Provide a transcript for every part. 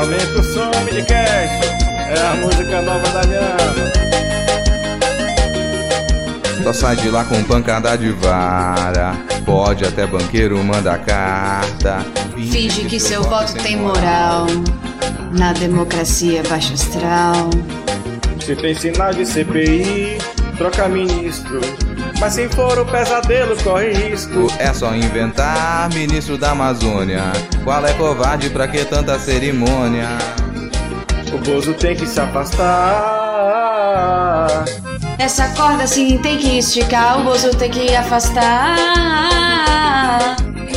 Aumenta o som, Midcast. É a música nova da Gama. Só sai de lá com pancada de vara. Pode até banqueiro manda carta. Finge que seu voto tem moral. Na democracia baixo astral. Se tem sinal de CPI, troca ministro. Mas se for o pesadelo, corre risco. É só inventar ministro da Amazônia. Qual é covarde pra que tanta cerimônia? O Bozo tem que se afastar. Essa corda sim tem que esticar, o Bozo tem que afastar.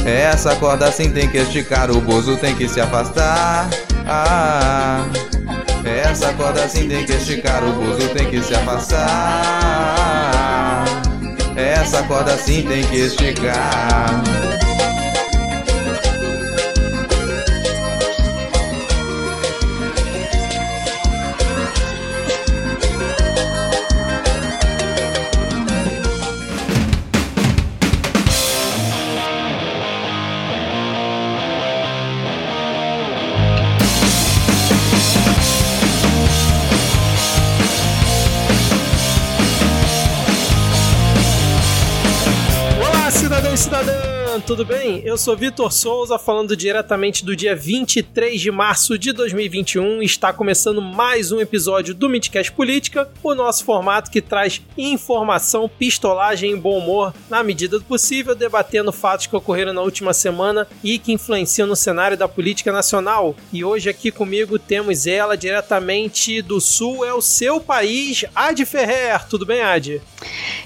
Essa corda sim tem que esticar, o Bozo tem que se afastar. Ah, essa corda sim tem que esticar, o Bozo tem que se afastar. Essa corda sim tem que esticar. Tudo bem? Eu sou Vitor Souza, falando diretamente do dia 23 de março de 2021. Está começando mais um episódio do Midcast Política, o nosso formato que traz informação, pistolagem e bom humor na medida do possível, debatendo fatos que ocorreram na última semana e que influenciam no cenário da política nacional. E hoje aqui comigo temos ela diretamente do Sul, é o seu país, Ad Ferrer. Tudo bem, Ad?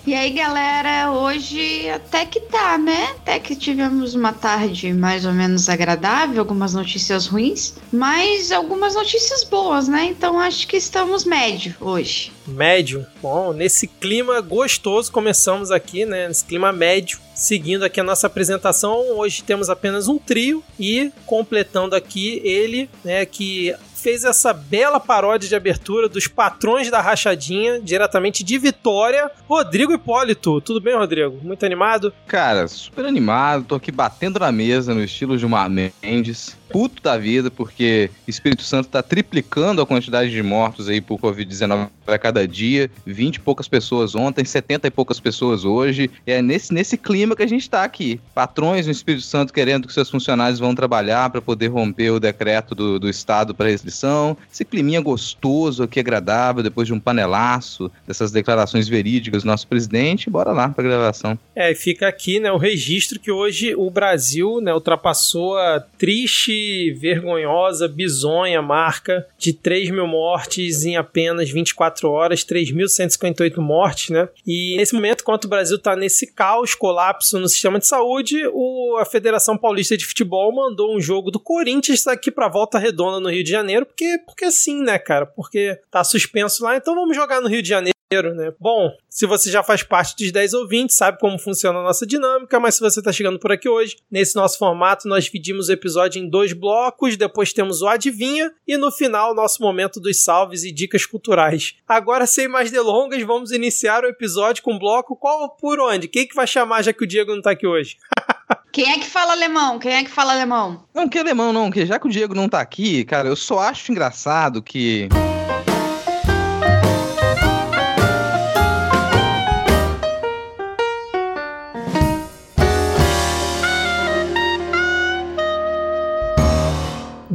E aí, galera, hoje até que tá, né? Até que tivemos uma tarde mais ou menos agradável, algumas notícias ruins, mas algumas notícias boas, né? Então acho que estamos médio hoje. Médio. Bom, nesse clima gostoso começamos aqui, né? Nesse clima médio. Seguindo aqui a nossa apresentação, hoje temos apenas um trio e completando aqui ele, né, que fez essa bela paródia de abertura dos patrões da rachadinha, diretamente de Vitória, Rodrigo Hipólito. Tudo bem, Rodrigo? Muito animado? Cara, super animado, tô aqui batendo na mesa no estilo Gilmar Mendes. Puto da vida, porque Espírito Santo tá triplicando a quantidade de mortos aí por Covid-19 a cada dia. 20 e poucas pessoas ontem, 70 e poucas pessoas hoje. É nesse, nesse clima que a gente tá aqui. Patrões no Espírito Santo querendo que seus funcionários vão trabalhar para poder romper o decreto do, do Estado para restrição. Esse climinha gostoso aqui, agradável, depois de um panelaço, dessas declarações verídicas do nosso presidente. Bora lá pra gravação. É, fica aqui, né, o registro que hoje o Brasil, né, ultrapassou a triste, vergonhosa, bizonha marca de 3 mil mortes em apenas 24 horas, 3.158 mortes, né? E nesse momento, enquanto o Brasil tá nesse caos, colapso no sistema de saúde, o, a Federação Paulista de Futebol mandou um jogo do Corinthians aqui pra Volta Redonda no Rio de Janeiro, porque, porque sim, né, cara? Porque tá suspenso lá, então vamos jogar no Rio de Janeiro. Né? Bom, se você já faz parte dos 10 ouvintes, sabe como funciona a nossa dinâmica, mas se você está chegando por aqui hoje, nesse nosso formato, nós dividimos o episódio em dois blocos, depois temos o Adivinha e no final, nosso momento dos salves e dicas culturais. Agora, sem mais delongas, vamos iniciar o episódio com o bloco Qual por onde? Quem que vai chamar já que o Diego não tá aqui hoje? Quem é que fala alemão? Quem é que fala alemão? Não, que alemão não, que já que o Diego não tá aqui, cara, eu só acho engraçado que.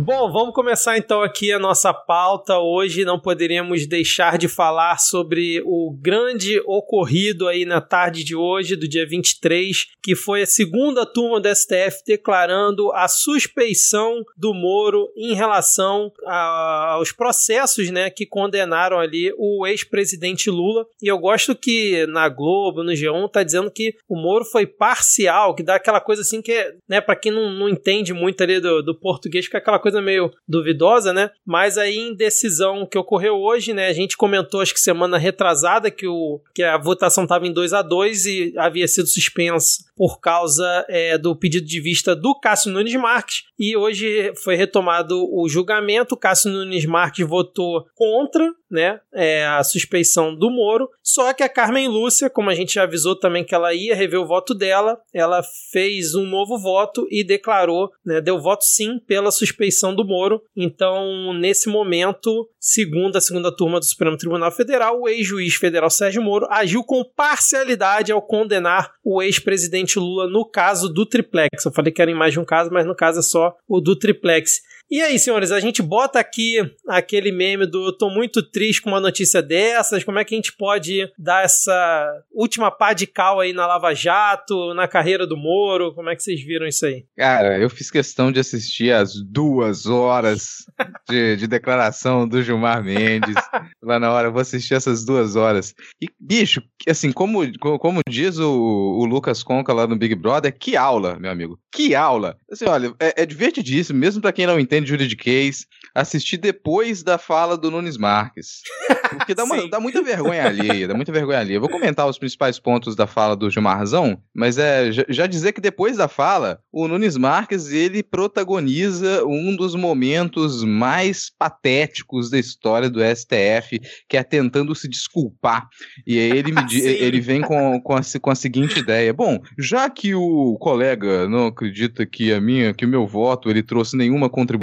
Bom, vamos começar então aqui a nossa pauta. Hoje não poderíamos deixar de falar sobre o grande ocorrido aí na tarde de hoje, do dia 23, que foi a segunda turma do STF declarando a suspeição do Moro em relação aos processos né, que condenaram ali o ex-presidente Lula. E eu gosto que na Globo, no G1, tá dizendo que o Moro foi parcial, que dá aquela coisa assim que, é, né, para quem não, não entende muito ali do, do português, fica aquela coisa meio duvidosa, né? Mas aí em decisão que ocorreu hoje, né, a gente comentou acho que semana retrasada que, o, que a votação estava em 2 a 2 e havia sido suspensa por causa é, do pedido de vista do Cássio Nunes Marques e hoje foi retomado o julgamento. O Cássio Nunes Marques votou contra, né, é, a suspeição do Moro. Só que a Carmen Lúcia, como a gente já avisou também que ela ia rever o voto dela, ela fez um novo voto e declarou, né, deu voto sim pela suspeição do Moro. Então, nesse momento, segundo a segunda turma do Supremo Tribunal Federal, o ex-juiz federal Sérgio Moro agiu com parcialidade ao condenar o ex-presidente Lula no caso do triplex. Eu falei que era em mais de um caso, mas no caso é só o do triplex. E aí, senhores, a gente bota aqui aquele meme do tô muito triste com uma notícia dessas, como é que a gente pode dar essa última pá de cal aí na Lava Jato, na carreira do Moro, como é que vocês viram isso aí? Cara, eu fiz questão de assistir as duas horas de, de declaração do Gilmar Mendes, lá na hora, eu vou assistir essas duas horas. E, bicho, assim, como, como diz o, o Lucas Conca lá no Big Brother, que aula, meu amigo, que aula. Assim, olha, é, é divertidíssimo, mesmo para quem não entende de juridiquês, assistir depois da fala do Nunes Marques. Porque dá, uma, dá muita vergonha ali, dá muita vergonha ali. Eu vou comentar os principais pontos da fala do Gilmarzão, mas é já, já dizer que depois da fala, o Nunes Marques ele protagoniza um dos momentos mais patéticos da história do STF, que é tentando se desculpar. E aí ele, me, ele vem com, com, a, com a seguinte ideia: bom, já que o colega não acredita que a minha, que o meu voto ele trouxe nenhuma contribuição,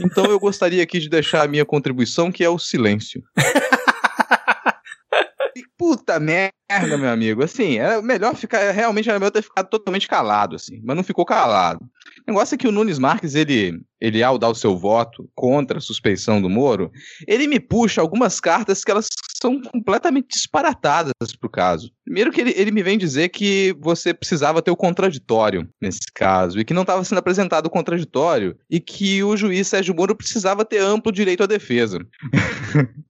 então eu gostaria aqui de deixar a minha contribuição, que é o silêncio. Puta merda, meu amigo. Assim, é melhor ficar. Realmente era melhor ter ficado totalmente calado, assim. Mas não ficou calado. O negócio é que o Nunes Marques, ele, ele ao dar o seu voto contra a suspeição do Moro, ele me puxa algumas cartas que elas são completamente disparatadas pro caso. Primeiro que ele, ele me vem dizer que você precisava ter o contraditório nesse caso, e que não estava sendo apresentado o contraditório, e que o juiz Sérgio Moro precisava ter amplo direito à defesa.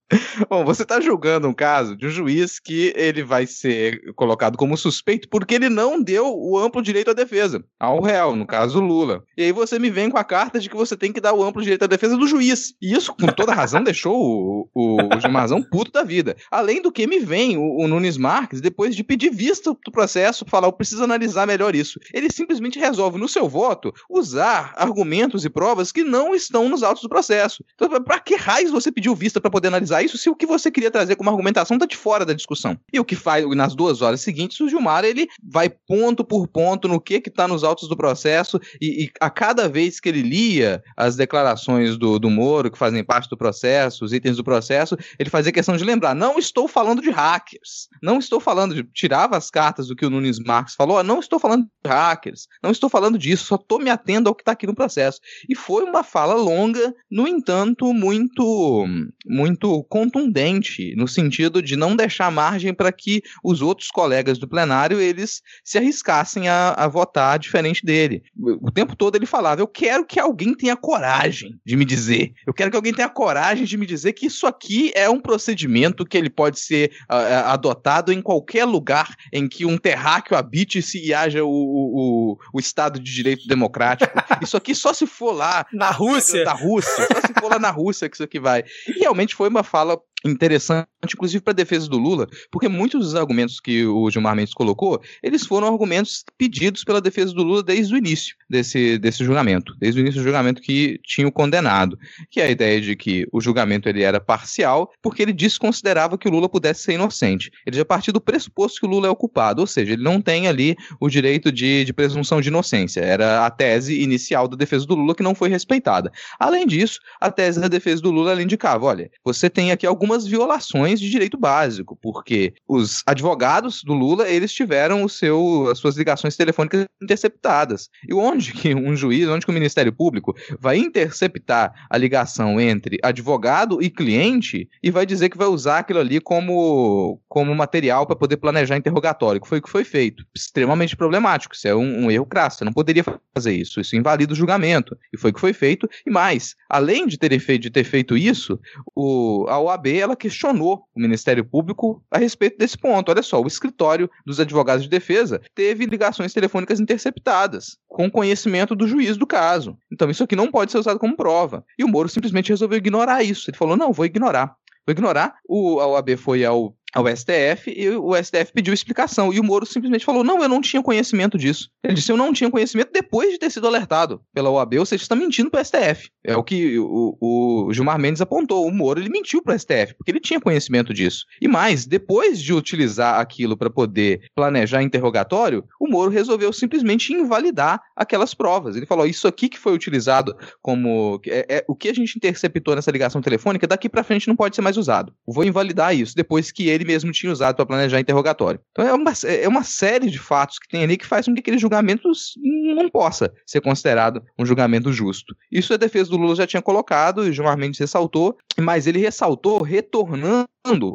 Bom, você está julgando um caso de um juiz que ele vai ser colocado como suspeito porque ele não deu o amplo direito à defesa ao réu, no caso Lula. E aí você me vem com a carta de que você tem que dar o amplo direito à defesa do juiz. E isso, com toda razão, deixou o, o, o Gilmarzão puto da vida. Além do que me vem o, o Nunes Marques, depois de pedir vista do processo, falar, eu preciso analisar melhor isso. Ele simplesmente resolve, no seu voto, usar argumentos e provas que não estão nos autos do processo. Então, pra que raios você pediu vista para poder analisar isso se o que você queria trazer como argumentação tá de fora da discussão? E o que faz nas duas horas seguintes, o Gilmar, ele vai ponto por ponto no que que tá nos autos do processo e, e a cada vez que ele lia as declarações do, do Moro, que fazem parte do processo, os itens do processo, ele fazia questão de lembrar, não estou falando de hackers, não estou falando de tirava as cartas do que o Nunes Marques falou, não estou falando de hackers, não estou falando disso, só estou me atendo ao que está aqui no processo. E foi uma fala longa, no entanto, muito, muito contundente, no sentido de não deixar margem para que os outros colegas do plenário eles se arriscassem a, a votar diferente dele. O tempo todo ele falava: Eu quero que alguém tenha coragem de me dizer, eu quero que alguém tenha coragem de me dizer que isso aqui é um procedimento que ele pode ser uh, adotado em qualquer lugar em que um terráqueo habite-se e haja o, o, o, Estado de Direito Democrático. Isso aqui só se for lá. Na Rússia? Da Rússia. Só se for lá na Rússia que isso aqui vai. E realmente foi uma fala interessante, inclusive para a defesa do Lula, porque muitos dos argumentos que o Gilmar Mendes colocou, eles foram argumentos pedidos pela defesa do Lula desde o início desse, desse julgamento, desde o início do julgamento que tinha o condenado, que é a ideia de que o julgamento ele era parcial, porque ele desconsiderava que o Lula pudesse ser inocente. Ele já partiu do pressuposto que o Lula é o culpado, ou seja, ele não tem ali o direito de, de presunção de inocência. Era a tese inicial da defesa do Lula que não foi respeitada. Além disso, a tese da defesa do Lula indicava, olha, você tem aqui algumas algumas violações de direito básico, porque os advogados do Lula, eles tiveram o seu, as suas ligações telefônicas interceptadas. E onde que um juiz, onde que o Ministério Público vai interceptar a ligação entre advogado e cliente e vai dizer que vai usar aquilo ali como, como material para poder planejar interrogatório, que foi o que foi feito. Extremamente problemático, isso é um, um erro crasso, você não poderia fazer isso, isso invalida o julgamento, e foi o que foi feito, e mais, além de ter feito, de ter feito isso, o, a OAB ela questionou o Ministério Público a respeito desse ponto. Olha só, o escritório dos advogados de defesa teve ligações telefônicas interceptadas, com conhecimento do juiz do caso. Então isso aqui não pode ser usado como prova. E o Moro simplesmente resolveu ignorar isso. Ele falou: não, vou ignorar. Vou ignorar. O, a OAB foi ao ao STF e o STF pediu explicação. E o Moro simplesmente falou: não, eu não tinha conhecimento disso. Ele disse: eu não tinha conhecimento depois de ter sido alertado pela OAB, ou seja, está mentindo para o STF. É o que o, o, Gilmar Mendes apontou. O Moro ele mentiu para o STF, porque ele tinha conhecimento disso. E mais, depois de utilizar aquilo para poder planejar interrogatório, o Moro resolveu simplesmente invalidar aquelas provas. Ele falou: isso aqui que foi utilizado como. É, é, o que a gente interceptou nessa ligação telefônica, daqui para frente não pode ser mais usado. Vou invalidar isso, depois que ele mesmo tinha usado para planejar interrogatório. Então é uma, é uma série de fatos que tem ali que faz com que aquele julgamento não possa ser considerado um julgamento justo. Isso a defesa do Lula já tinha colocado, e Gilmar Mendes ressaltou, mas ele ressaltou retornando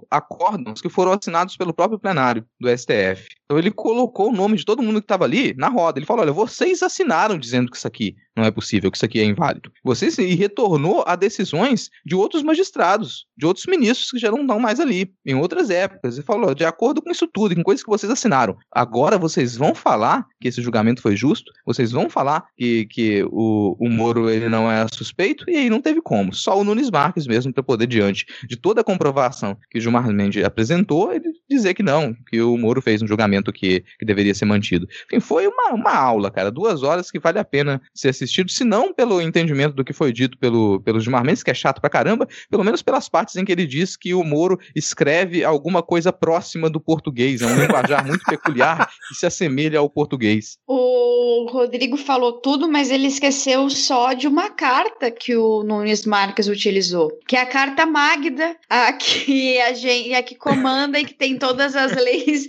acórdãos que foram assinados pelo próprio plenário do STF. Então ele colocou o nome de todo mundo que estava ali na roda. Ele falou: olha, vocês assinaram dizendo que isso aqui não é possível, que isso aqui é inválido. Vocês e retornou a decisões de outros magistrados, de outros ministros que já não estão mais ali, em outras épocas. E falou: de acordo com isso tudo, com coisas que vocês assinaram, agora vocês vão falar que esse julgamento foi justo, vocês vão falar que, que o, o Moro ele não é suspeito, e aí não teve como. Só o Nunes Marques mesmo para poder, diante de toda a comprovação que Gilmar Mendes apresentou, ele dizer que não, que o Moro fez um julgamento que, que deveria ser mantido. Enfim, foi uma, uma aula, cara, duas horas que vale a pena ser assistido, se não pelo entendimento do que foi dito pelo, pelo Gilmar Mendes, que é chato pra caramba, pelo menos pelas partes em que ele diz que o Moro escreve alguma coisa próxima do português, é um linguajar muito peculiar que se assemelha ao português. O Rodrigo falou tudo, mas ele esqueceu só de uma carta que o Nunes Marques utilizou, que é a carta Magda, a que a gente, a que comanda e que tem todas as leis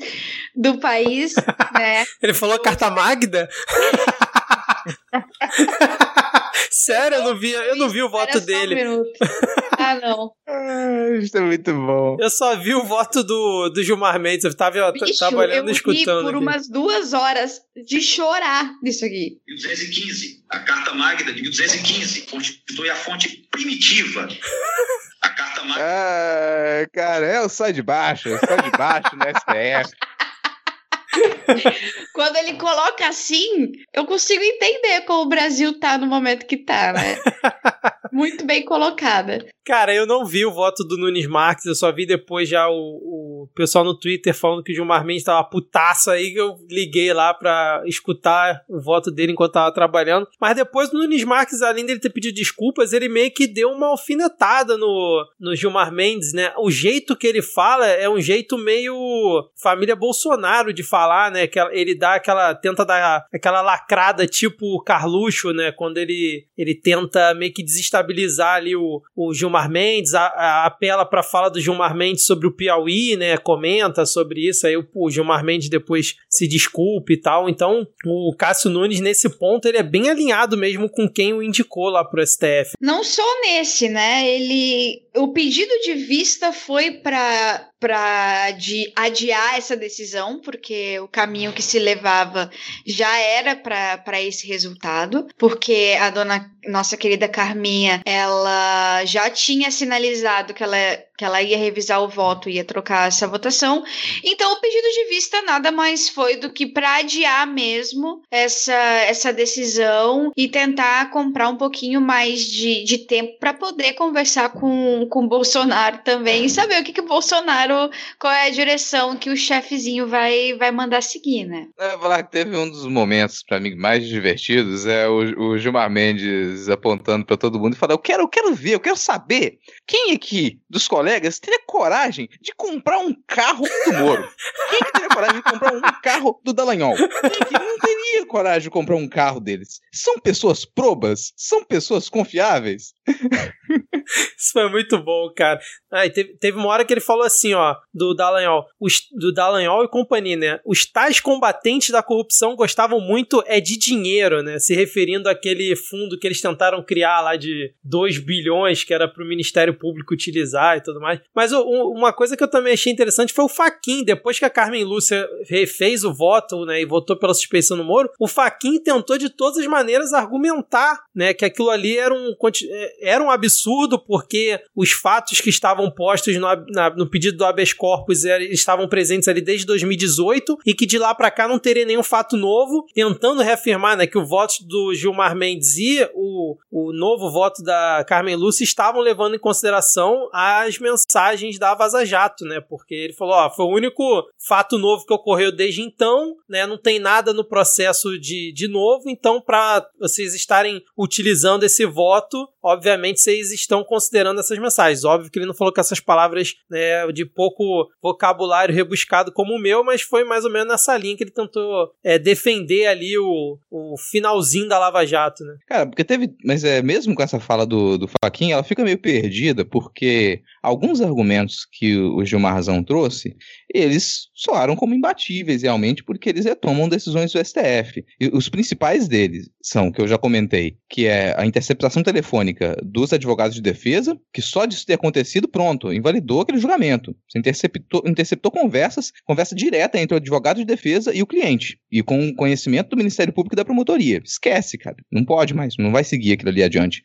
do país, né? Ele falou carta Magda? Sério, eu não vi, eu não vi o voto dele. Um ah, não. Ah, isso é muito bom. Eu só vi o voto do, do Gilmar Mendes. Eu tava, Bicho, tava olhando e escutando. por aqui. umas duas horas de chorar nisso aqui. 1215. A Carta Magda de 1215 constitui a fonte primitiva carta magna. Ah, cara, é o sai de baixo, é sai de baixo no STF. Quando ele coloca assim, eu consigo entender como o Brasil tá no momento que tá, né? Muito bem colocada. Cara, eu não vi o voto do Nunes Marques, eu só vi depois já o, o pessoal no Twitter falando que o Gilmar Mendes tava putaço aí, que eu liguei lá pra escutar o voto dele enquanto tava trabalhando. Mas depois o Nunes Marques, além dele ter pedido desculpas, ele meio que deu uma alfinetada no, no Gilmar Mendes, né? O jeito que ele fala é um jeito meio família Bolsonaro de falar, né? Que ele dá aquela, tenta dar aquela lacrada tipo Carluxo, né? Quando ele, ele tenta meio que desestabilizar ali o, o Gilmar Mendes, a, a, apela pra fala do Gilmar Mendes sobre o Piauí, né? Comenta sobre isso, aí o, o Gilmar Mendes depois se desculpe e tal. Então, o Cássio Nunes, nesse ponto, ele é bem alinhado mesmo com quem o indicou lá pro STF. Não só nesse, né? Ele. O pedido de vista foi para de adiar essa decisão, porque o caminho que se levava já era para esse resultado, porque a dona nossa querida Carminha, ela já tinha sinalizado que ela que ela ia revisar o voto, ia trocar essa votação. Então, o pedido de vista nada mais foi do que para adiar mesmo essa, essa decisão e tentar comprar um pouquinho mais de, de tempo para poder conversar com, com o Bolsonaro também e saber o que, que o Bolsonaro, qual é a direção que o chefezinho vai, vai mandar seguir, né? É, falar que teve um dos momentos, para mim, mais divertidos, é o, o Gilmar Mendes apontando para todo mundo e falando: eu quero, eu quero ver, eu quero saber quem aqui dos colegas colegas teria coragem de comprar um carro do Moro? Quem que teria coragem de comprar um carro do Dallagnol? Quem que não teria coragem de comprar um carro deles? São pessoas probas? São pessoas confiáveis? Isso foi muito bom, cara. Ah, teve, teve uma hora que ele falou assim, ó, do Dallagnol, os, do Dallagnol e companhia, né? Os tais combatentes da corrupção gostavam muito é de dinheiro, né? Se referindo àquele fundo que eles tentaram criar lá de 2 bilhões, que era para o Ministério Público utilizar e tudo mais. Mas o, uma coisa que eu também achei interessante foi o Faquin, depois que a Carmen Lúcia refez o voto, né, e votou pela suspeição no Moro, o Faquin tentou de todas as maneiras argumentar, né, que aquilo ali era um era um absurdo porque os fatos que estavam postos no, na, no pedido do habeas corpus er, estavam presentes ali desde 2018 e que de lá para cá não teria nenhum fato novo, tentando reafirmar né, que o voto do Gilmar Mendes e o, o novo voto da Carmen Lúcia estavam levando em consideração as mensagens da Vaza Jato, né? Porque ele falou, ó, foi o único fato novo que ocorreu desde então, né? Não tem nada no processo de, de novo, então para vocês estarem utilizando esse voto, obviamente vocês estão considerando essas mensagens. Óbvio que ele não falou com essas palavras né, de pouco vocabulário rebuscado como o meu, mas foi mais ou menos nessa linha que ele tentou é, defender ali o, o finalzinho da Lava Jato, né? Cara, porque teve. Mas é mesmo com essa fala do, do Faquinha, ela fica meio perdida, porque alguns argumentos que o Gilmarzão trouxe, eles soaram como imbatíveis realmente, porque eles retomam decisões do STF. E os principais deles são, que eu já comentei, que é a interceptação telefônica dos advogados de defesa, que só disso ter acontecido, pronto, invalidou aquele julgamento. Você interceptou, interceptou conversas, conversa direta entre o advogado de defesa e o cliente, e com conhecimento do Ministério Público e da promotoria. Esquece, cara. Não pode mais, não vai seguir aquilo ali adiante.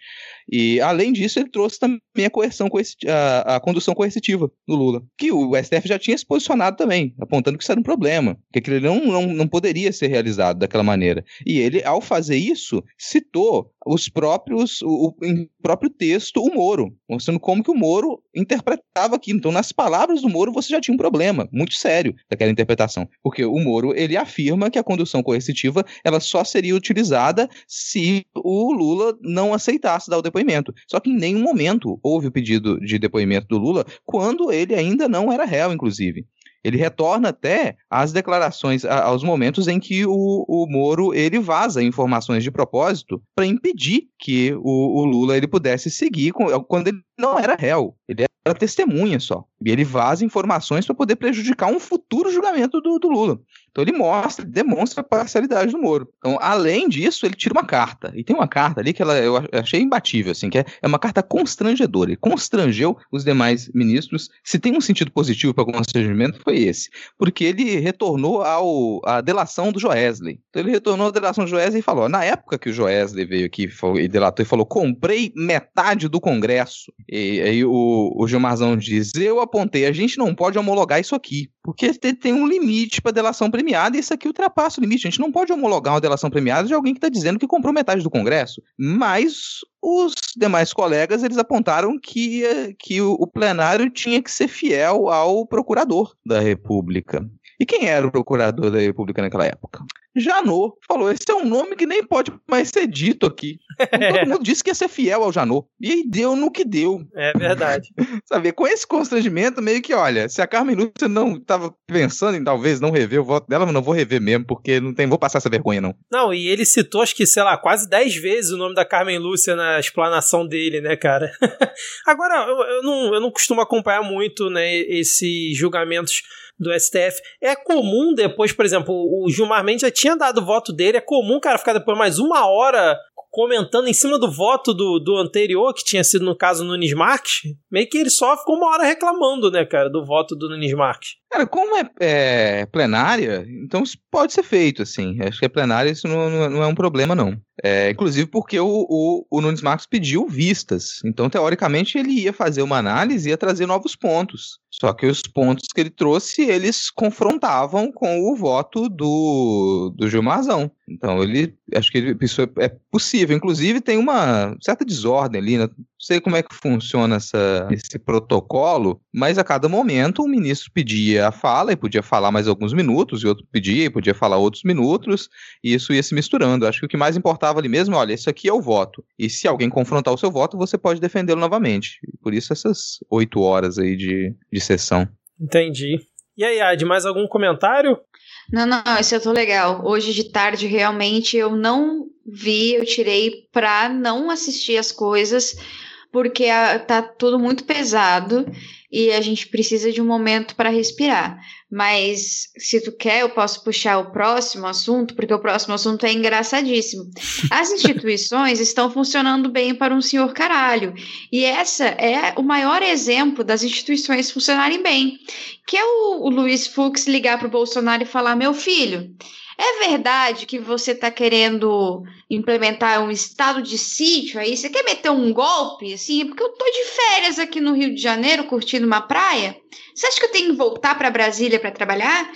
E, além disso, ele trouxe também a coerção, a, a condução coercitiva do Lula, que o STF já tinha se posicionado também, apontando que isso era um problema, que aquilo não, não, não poderia ser realizado daquela maneira. E ele, ao fazer isso, citou os próprios, o, o próprio texto, o Moro, mostrando como que o Moro interpretava aquilo. Então, nas palavras do Moro, você já tinha um problema muito sério daquela interpretação, porque o Moro, ele afirma que a condução coercitiva, ela só seria utilizada se o Lula não aceitasse dar o depoimento. Só que em nenhum momento houve o pedido de depoimento do Lula, quando ele ainda não era réu, inclusive. Ele retorna até às declarações, aos momentos em que o, o Moro ele vaza informações de propósito para impedir que o, o, Lula ele pudesse seguir com, quando ele não era réu. Ele era testemunha só. E ele vaza informações para poder prejudicar um futuro julgamento do, do Lula. Então ele mostra, demonstra a parcialidade do Moro. Então, além disso, ele tira uma carta. E tem uma carta ali que ela, eu achei imbatível, assim, que é, é uma carta constrangedora. Ele constrangeu os demais ministros. Se tem um sentido positivo para o constrangimento, foi esse. Porque ele retornou ao, à delação do Joesley. Então ele retornou à delação do Joesley e falou: na época que o Joesley veio aqui e delatou e falou: comprei metade do Congresso. E aí o, o Gilmarzão diz: eu apontei, a gente não pode homologar isso aqui. Porque tem um limite para delação premiada e isso aqui ultrapassa o limite. A gente não pode homologar uma delação premiada de alguém que está dizendo que comprou metade do Congresso. Mas os demais colegas eles apontaram que, que o, o plenário tinha que ser fiel ao procurador da República. E quem era o procurador da República naquela época? Janot. Falou, esse é um nome que nem pode mais ser dito aqui. Todo mundo disse que ia ser fiel ao Janot. E aí deu no que deu. É verdade. Sabe, com esse constrangimento, meio que, olha, se a Carmen Lúcia não estava pensando em talvez não rever o voto dela, não vou rever mesmo, porque não tem, vou passar essa vergonha, não. Não, e ele citou, acho que, sei lá, quase 10 vezes o nome da Carmen Lúcia na explanação dele, né, cara? Agora, eu, eu, não, eu não costumo acompanhar muito, né, esses julgamentos do STF. É comum depois, por exemplo, o Gilmar Mendes já tinha dado o voto dele, é comum, cara, ficar depois mais uma hora comentando em cima do voto do, do anterior, que tinha sido no caso Nunes Marques, meio que ele só ficou uma hora reclamando, né, cara, do voto do Nunes Marques. Cara, como é, é, plenária, então isso pode ser feito, assim. Acho que é plenária, isso não, não é um problema, não. É, inclusive porque o, o, o, Nunes Marcos pediu vistas. Então, teoricamente, ele ia fazer uma análise e ia trazer novos pontos. Só que os pontos que ele trouxe, eles confrontavam com o voto do, do Gilmarzão. Então, ele acho que ele pensou, é possível. Inclusive, tem uma certa desordem ali, né? Não sei como é que funciona essa, esse protocolo, mas a cada momento o ministro pedia a fala e podia falar mais alguns minutos, e outro pedia e podia falar outros minutos, e isso ia se misturando. Acho que o que mais importava ali mesmo, olha, isso aqui é o voto. E se alguém confrontar o seu voto, você pode defendê-lo novamente. Por isso essas oito horas aí de, de sessão. Entendi. E aí, Ad, mais algum comentário? Não, não, esse eu tô legal. Hoje de tarde, realmente, eu não vi, eu tirei pra não assistir as coisas, porque a, tá tudo muito pesado e a gente precisa de um momento para respirar. Mas se tu quer, eu posso puxar o próximo assunto, porque o próximo assunto é engraçadíssimo. As instituições estão funcionando bem para um senhor caralho. E essa é o maior exemplo das instituições funcionarem bem. Que é o, o Luiz Fux ligar para o Bolsonaro e falar: meu filho, É verdade que você tá querendo implementar um estado de sítio aí? Você quer meter um golpe, assim? Porque eu tô de férias aqui no Rio de Janeiro, curtindo uma praia. Você acha que eu tenho que voltar para Brasília para trabalhar?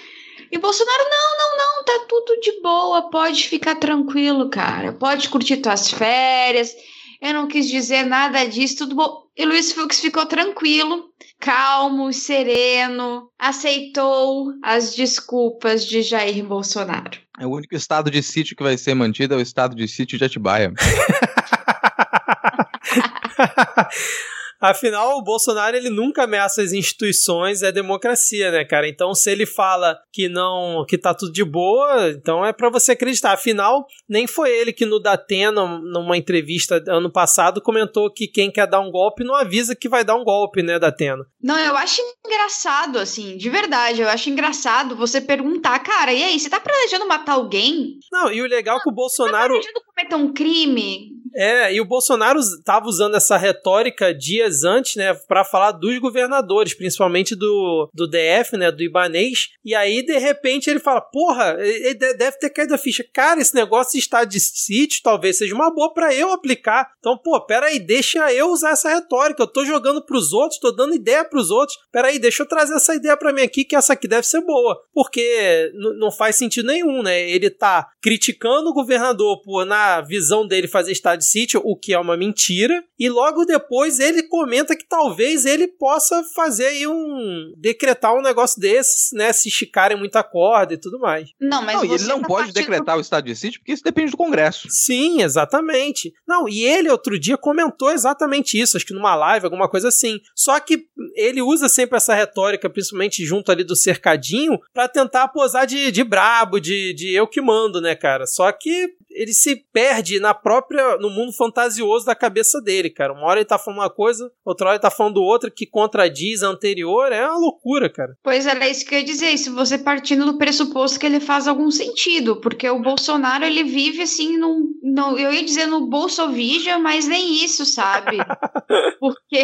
E Bolsonaro, não, não, não, tá tudo de boa, pode ficar tranquilo, cara. Pode curtir tuas férias. Eu não quis dizer nada disso, tudo bom. E Luiz Fux ficou tranquilo, calmo, sereno, aceitou as desculpas de Jair Bolsonaro. É o único estado de sítio que vai ser mantido é o estado de sítio de Atibaia. Afinal, o Bolsonaro ele nunca ameaça as instituições, é democracia, né, cara? Então, se ele fala que não, que tá tudo de boa, então é para você acreditar. Afinal, nem foi ele que no Datena, numa entrevista ano passado, comentou que quem quer dar um golpe não avisa que vai dar um golpe, né, Datena? Não, eu acho engraçado, assim, de verdade, eu acho engraçado você perguntar, cara, e aí, você tá planejando matar alguém? Não, e o legal é que o Bolsonaro. Tá planejando cometer um crime? É, e o Bolsonaro estava usando essa retórica dias antes, né, para falar dos governadores, principalmente do, do DF, né, do Ibanês, e aí de repente ele fala: "Porra, ele deve ter caído a ficha. Cara, esse negócio está de sítio talvez seja uma boa para eu aplicar. Então, pô, pera aí, deixa eu usar essa retórica. Eu tô jogando pros outros, tô dando ideia pros outros. Pera aí, deixa eu trazer essa ideia para mim aqui que essa aqui deve ser boa, porque não faz sentido nenhum, né? Ele tá criticando o governador por na visão dele fazer estado sítio, o que é uma mentira, e logo depois ele comenta que talvez ele possa fazer aí um. decretar um negócio desses, né? Se esticarem muita corda e tudo mais. Não, mas não, ele não tá pode partindo... decretar o estado de sítio porque isso depende do Congresso. Sim, exatamente. Não, e ele outro dia comentou exatamente isso, acho que numa live, alguma coisa assim. Só que ele usa sempre essa retórica, principalmente junto ali do cercadinho, para tentar posar de, de brabo, de, de eu que mando, né, cara? Só que ele se perde na própria no mundo fantasioso da cabeça dele, cara. Uma hora ele tá falando uma coisa, outra hora ele tá falando outra que contradiz a anterior, é uma loucura, cara. Pois era isso que eu ia dizer, se você partindo do pressuposto que ele faz algum sentido, porque o Bolsonaro ele vive assim num, num eu ia dizer no Bolsovidia, mas nem isso, sabe? porque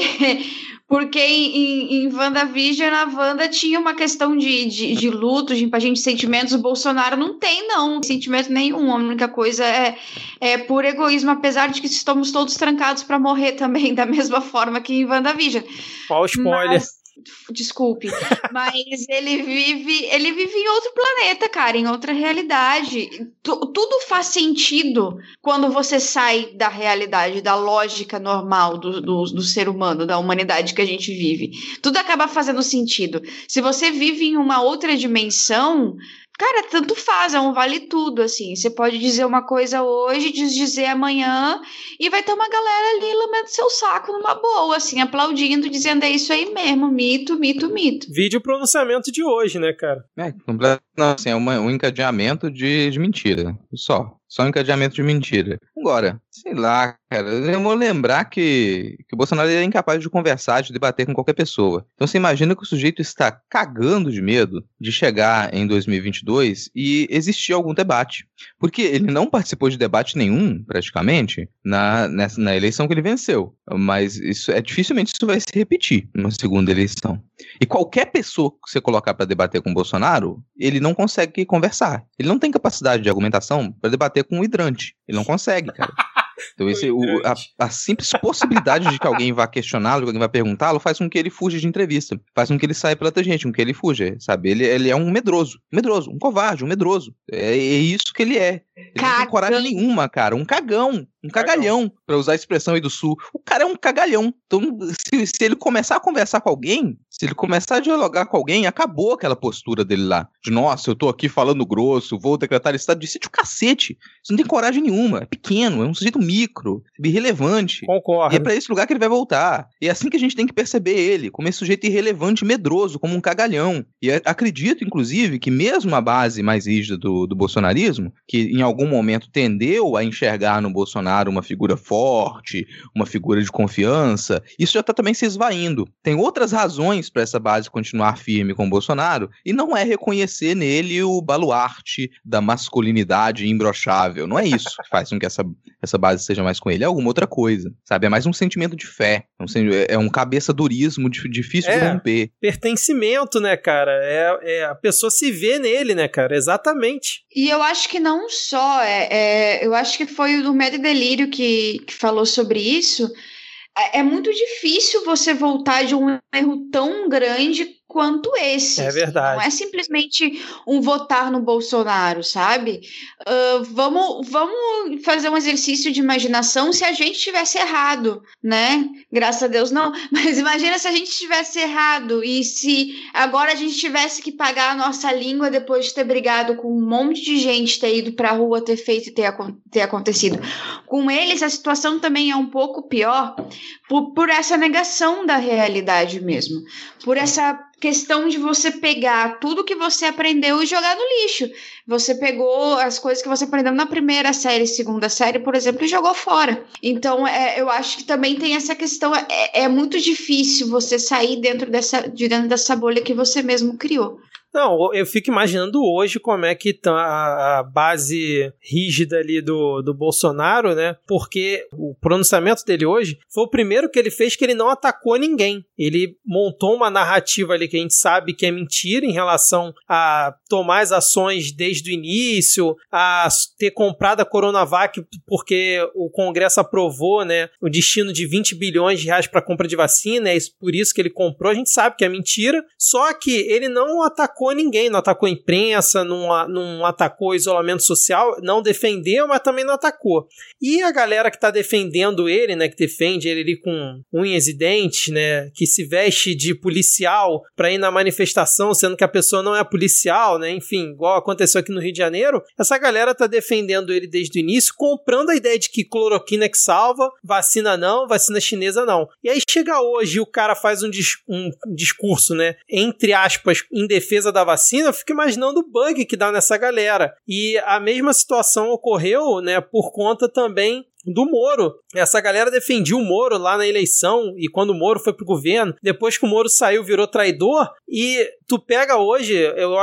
porque em, em WandaVision, a Wanda tinha uma questão de, de, de luto, de de sentimentos, o Bolsonaro não tem, não, sentimento nenhum, a única coisa é, é por egoísmo, apesar de que estamos todos trancados para morrer também, da mesma forma que em WandaVision. Qual spoiler? Mas, desculpe, mas ele vive, ele vive em outro planeta, cara, em outra realidade. Tu, tudo faz sentido quando você sai da realidade, da lógica normal do, do, do, ser humano, da humanidade que a gente vive. Tudo acaba fazendo sentido. Se você vive em uma outra dimensão, Cara, tanto faz, é um vale tudo, assim. Você pode dizer uma coisa hoje, desdizer amanhã, e vai ter uma galera ali lambendo seu saco numa boa, assim, aplaudindo, dizendo é isso aí mesmo, mito, mito, mito. Vídeo pronunciamento de hoje, né, cara? É. Não, assim, é uma, um encadeamento de, de mentira. Só. Só um encadeamento de mentira. Agora, sei lá, cara, eu vou lembrar que, que o Bolsonaro é incapaz de conversar, de debater com qualquer pessoa. Então você imagina que o sujeito está cagando de medo de chegar em 2022 e existir algum debate. Porque ele não participou de debate nenhum, praticamente, na, nessa, na eleição que ele venceu. Mas isso é dificilmente isso vai se repetir numa segunda eleição. E qualquer pessoa que você colocar para debater com o Bolsonaro, ele não consegue conversar. Ele não tem capacidade de argumentação para debater com o hidrante. Ele não consegue, cara. Então, esse, o, a, a, simples possibilidade de que alguém vá questioná-lo, que alguém vá perguntá-lo, faz com que ele fuja de entrevista. Faz com que ele saia pela tangente, com que ele fuja, sabe? Ele, ele é um medroso. Um medroso, um covarde, um medroso. É, é isso que ele é. Ele não tem coragem nenhuma, cara. Um cagão. Um cagalhão, para usar a expressão aí do sul. O cara é um cagalhão. Então, se, se, ele começar a conversar com alguém, se ele começar a dialogar com alguém, acabou aquela postura dele lá. De, nossa, eu tô aqui falando grosso, vou decretar estado de sítio, cacete. Você não tem coragem nenhuma. É pequeno, é um sujeito micro, irrelevante. Concordo. E é pra esse lugar que ele vai voltar. E é assim que a gente tem que perceber ele, como esse sujeito irrelevante, medroso, como um cagalhão. E acredito, inclusive, que mesmo a base mais rígida do, do bolsonarismo, que em algum momento tendeu a enxergar no Bolsonaro Bolsonaro uma figura forte, uma figura de confiança, isso já está também se esvaindo. Tem outras razões para essa base continuar firme com o Bolsonaro e não é reconhecer nele o baluarte da masculinidade imbrochável. Não é isso que faz com que essa, essa base seja mais com ele, é alguma outra coisa, sabe? É mais um sentimento de fé, é um é cabeça durismo difícil é, de romper. Pertencimento, né, cara? É, é, a pessoa se vê nele, né, cara? Exatamente. E eu acho que não só, é, é eu acho que foi o Medo e Delírio que, que falou sobre isso. É, é muito difícil você voltar de um erro tão grande quanto esse. É verdade. Não é simplesmente um votar no Bolsonaro, sabe? Uh, vamos, vamos fazer um exercício de imaginação se a gente tivesse errado, né? Graças a Deus não. Mas imagina se a gente tivesse errado e se agora a gente tivesse que pagar a nossa língua depois de ter brigado com um monte de gente, ter ido pra rua, ter feito e ter, ter acontecido. Com eles, a situação também é um pouco pior por, por essa negação da realidade mesmo. Por essa questão de você pegar tudo que você aprendeu e jogar no lixo. Você pegou as coisas que você aprendeu na primeira série, segunda série, por exemplo, e jogou fora. Então, é, eu acho que também tem essa questão. É, é muito difícil você sair dentro dessa, de dentro dessa bolha que você mesmo criou. Não, eu fico imaginando hoje como é que tá a base rígida ali do, do Bolsonaro, né? Porque o pronunciamento dele hoje foi o primeiro que ele fez que ele não atacou ninguém. Ele montou uma narrativa ali que a gente sabe que é mentira em relação a tomar as ações desde o início, a ter comprado a Coronavac porque o Congresso aprovou, né, o destino de 20 bilhões de reais para compra de vacina, é por isso que ele comprou. A gente sabe que é mentira, só que ele não atacou atacou ninguém, não atacou a imprensa, não, não atacou isolamento social, não defendeu, mas também não atacou. E a galera que tá defendendo ele, né, que defende ele ali com unhas e dentes, né, que se veste de policial para ir na manifestação, sendo que a pessoa não é policial, né, enfim, igual aconteceu aqui no Rio de Janeiro, essa galera tá defendendo ele desde o início, comprando a ideia de que cloroquina é que salva, vacina não, vacina chinesa não. E aí chega hoje e o cara faz um, dis um discurso, né, entre aspas, em defesa da vacina, eu fico imaginando o bug que dá nessa galera. E a mesma situação ocorreu, né, por conta também do Moro. Essa galera defendia o Moro lá na eleição e quando o Moro foi pro governo, depois que o Moro saiu, virou traidor. E tu pega hoje, eu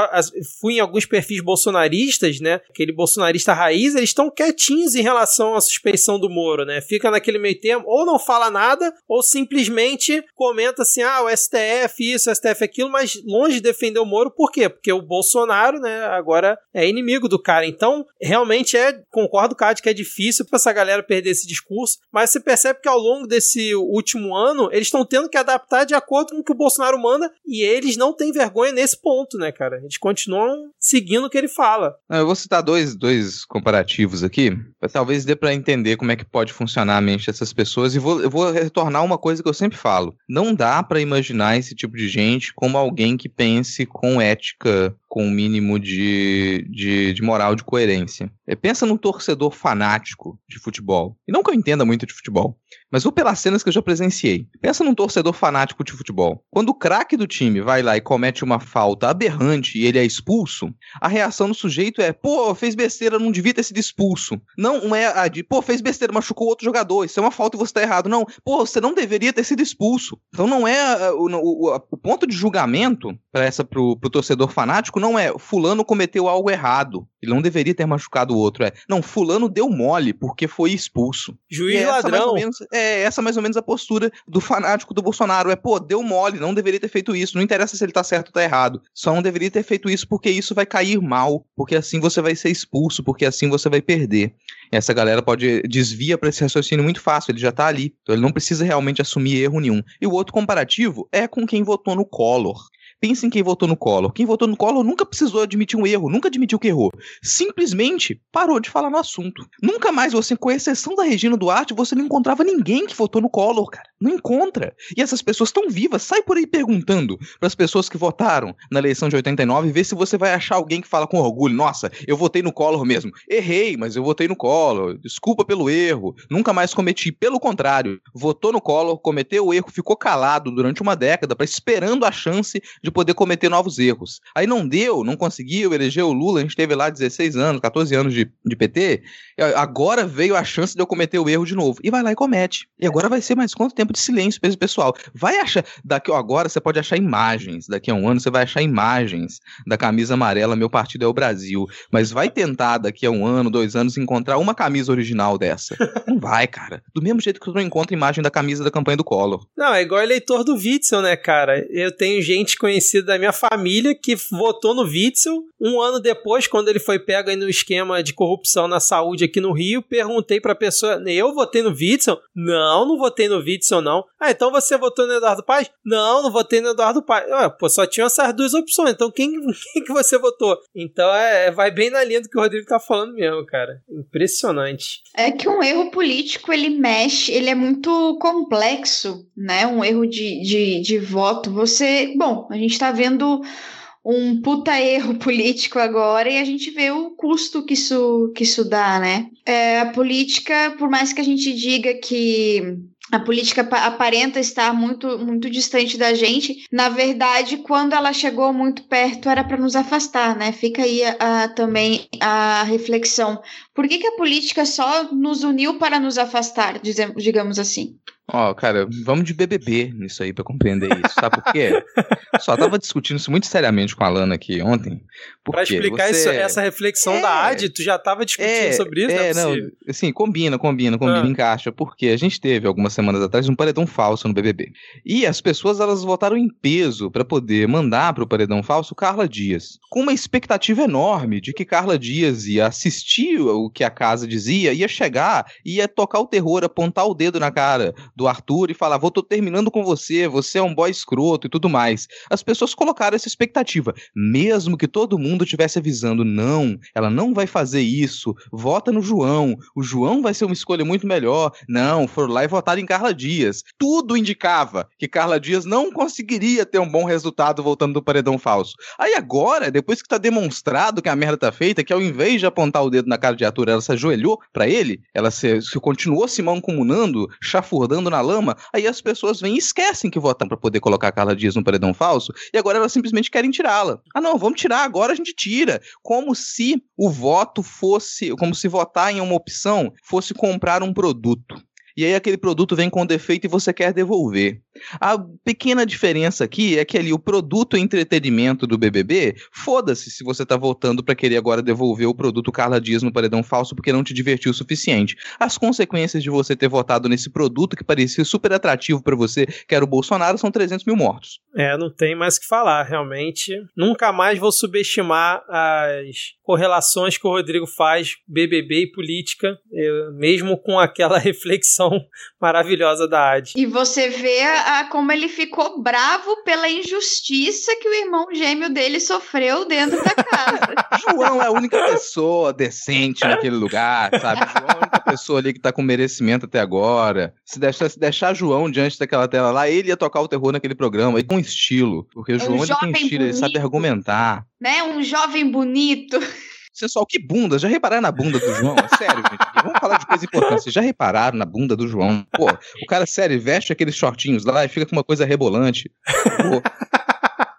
fui em alguns perfis bolsonaristas, né? Aquele bolsonarista raiz, eles estão quietinhos em relação à suspeição do Moro, né? Fica naquele meio termo, ou não fala nada, ou simplesmente comenta assim: ah, o STF isso, o STF aquilo, mas longe de defender o Moro, por quê? Porque o Bolsonaro, né, agora é inimigo do cara. Então, realmente é, concordo, Cade, que é difícil pra essa galera perder esse discurso, mas você percebe que ao longo desse último ano, eles estão tendo que adaptar de acordo com o que o Bolsonaro manda e eles não têm vergonha nesse ponto, né, cara? Eles continuam seguindo o que ele fala. Eu vou citar dois, dois comparativos aqui, talvez dê para entender como é que pode funcionar a mente dessas pessoas e vou, eu vou retornar uma coisa que eu sempre falo. Não dá para imaginar esse tipo de gente como alguém que pense com ética com um mínimo de, de, de, moral, de coerência. É, pensa num torcedor fanático de futebol. E não que eu entenda muito de futebol, mas vou pelas cenas que eu já presenciei. Pensa num torcedor fanático de futebol. Quando o craque do time vai lá e comete uma falta aberrante e ele é expulso, a reação do sujeito é: pô, fez besteira, não devia ter sido expulso. Não é a de, pô, fez besteira, machucou outro jogador, isso é uma falta e você tá errado. Não, pô, você não deveria ter sido expulso. Então não é o, o, o ponto de julgamento para essa pro, pro torcedor fanático não é fulano cometeu algo errado. Ele não deveria ter machucado o outro. É, não, fulano deu mole porque foi expulso. Juiz ladrão. Menos, é, é essa mais ou menos a postura do fanático do Bolsonaro. É, pô, deu mole, não deveria ter feito isso. Não interessa se ele tá certo ou tá errado. Só não deveria ter feito isso porque isso vai cair mal. Porque assim você vai ser expulso, porque assim você vai perder. Essa galera pode desvia para esse raciocínio muito fácil, ele já tá ali. Então ele não precisa realmente assumir erro nenhum. E o outro comparativo é com quem votou no Collor. Pensa em quem votou no Collor. Quem votou no Collor nunca precisou admitir um erro, nunca admitiu que errou. Simplesmente parou de falar no assunto. Nunca mais você, com exceção da Regina Duarte, você não encontrava ninguém que votou no Collor, cara. Não encontra. E essas pessoas estão vivas. Sai por aí perguntando para as pessoas que votaram na eleição de 89 e vê se você vai achar alguém que fala com orgulho. Nossa, eu votei no Collor mesmo. Errei, mas eu votei no Collor. Desculpa pelo erro. Nunca mais cometi. Pelo contrário, votou no Collor, cometeu o erro, ficou calado durante uma década, para esperando a chance de poder cometer novos erros. Aí não deu, não conseguiu, elegeu o Lula, a gente teve lá 16 anos, 14 anos de, de PT, agora veio a chance de eu cometer o erro de novo. E vai lá e comete. E agora vai ser mais quanto tempo de silêncio para esse pessoal? Vai achar, daqui agora você pode achar imagens, daqui a um ano você vai achar imagens da camisa amarela, meu partido é o Brasil, mas vai tentar daqui a um ano, dois anos, encontrar uma camisa original dessa. Não vai, cara. Do mesmo jeito que eu não encontro imagem da camisa da campanha do Collor. Não, é igual eleitor do Witzel, né, cara? Eu tenho gente conhecida da minha família que votou no Witzel. Um ano depois, quando ele foi pego aí no esquema de corrupção na saúde aqui no Rio, perguntei pra pessoa: eu votei no Witzel? Não, não votei no Witzel, não. Ah, então você votou no Eduardo Paz? Não, não votei no Eduardo Paz. Ué, pô, só tinha essas duas opções. Então quem, quem que você votou? Então é, vai bem na linha do que o Rodrigo tá falando mesmo, cara. Impressionante. É que um erro político ele mexe, ele é muito complexo, né? Um erro de, de, de voto. Você. Bom, a gente tá vendo um puta erro político agora e a gente vê o custo que isso, que isso dá, né? É, a política, por mais que a gente diga que a política aparenta estar muito, muito distante da gente. Na verdade, quando ela chegou muito perto, era para nos afastar, né? Fica aí a, a, também a reflexão. Por que, que a política só nos uniu para nos afastar, digamos assim? Ó, oh, cara, vamos de BBB nisso aí para compreender isso. Sabe por quê? Só tava discutindo isso muito seriamente com a Lana aqui ontem. Para explicar você... isso, essa reflexão é... da AD, tu já tava discutindo é, sobre isso? É, não, não assim, combina, combina, combina, ah. encaixa. Porque a gente teve algumas semanas atrás um paredão falso no BBB. E as pessoas, elas votaram em peso para poder mandar pro paredão falso Carla Dias. Com uma expectativa enorme de que Carla Dias ia assistir o que a casa dizia, ia chegar, ia tocar o terror, apontar o dedo na cara do Arthur e falar: vou tô terminando com você, você é um boy escroto e tudo mais. As pessoas colocaram essa expectativa, mesmo que todo mundo tivesse avisando: não, ela não vai fazer isso, vota no João, o João vai ser uma escolha muito melhor. Não, foram lá e votaram em Carla Dias. Tudo indicava que Carla Dias não conseguiria ter um bom resultado voltando do paredão falso. Aí agora, depois que tá demonstrado que a merda tá feita, que ao invés de apontar o dedo na cara de Arthur, ela se ajoelhou para ele, ela se, se continuou se mancomunando, chafurdando na lama, aí as pessoas vêm e esquecem que votaram para poder colocar a Carla Dias no paredão falso, e agora elas simplesmente querem tirá-la. Ah, não, vamos tirar, agora a gente tira. Como se o voto fosse, como se votar em uma opção fosse comprar um produto e aí aquele produto vem com defeito e você quer devolver. A pequena diferença aqui é que ali o produto entretenimento do BBB, foda-se se você tá voltando para querer agora devolver o produto Carla Dias no paredão falso porque não te divertiu o suficiente. As consequências de você ter votado nesse produto que parecia super atrativo para você, que era o Bolsonaro, são 300 mil mortos. É, não tem mais o que falar, realmente. Nunca mais vou subestimar as correlações que o Rodrigo faz, BBB e política, eu, mesmo com aquela reflexão maravilhosa da Ad. E você vê a, como ele ficou bravo pela injustiça que o irmão gêmeo dele sofreu dentro da casa. João é a única pessoa decente naquele lugar, sabe? João é a única pessoa ali que tá com merecimento até agora. Se deixar, se deixar João diante daquela tela lá, ele ia tocar o terror naquele programa, e com estilo. Porque o João um ele tem estilo, bonito, ele sabe argumentar. Né? Um jovem bonito. Pessoal, que bunda. Já repararam na bunda do João? É sério, gente. Vamos falar de coisa importante. Vocês já repararam na bunda do João? Pô, o cara, sério, veste aqueles shortinhos lá e fica com uma coisa rebolante. Pô.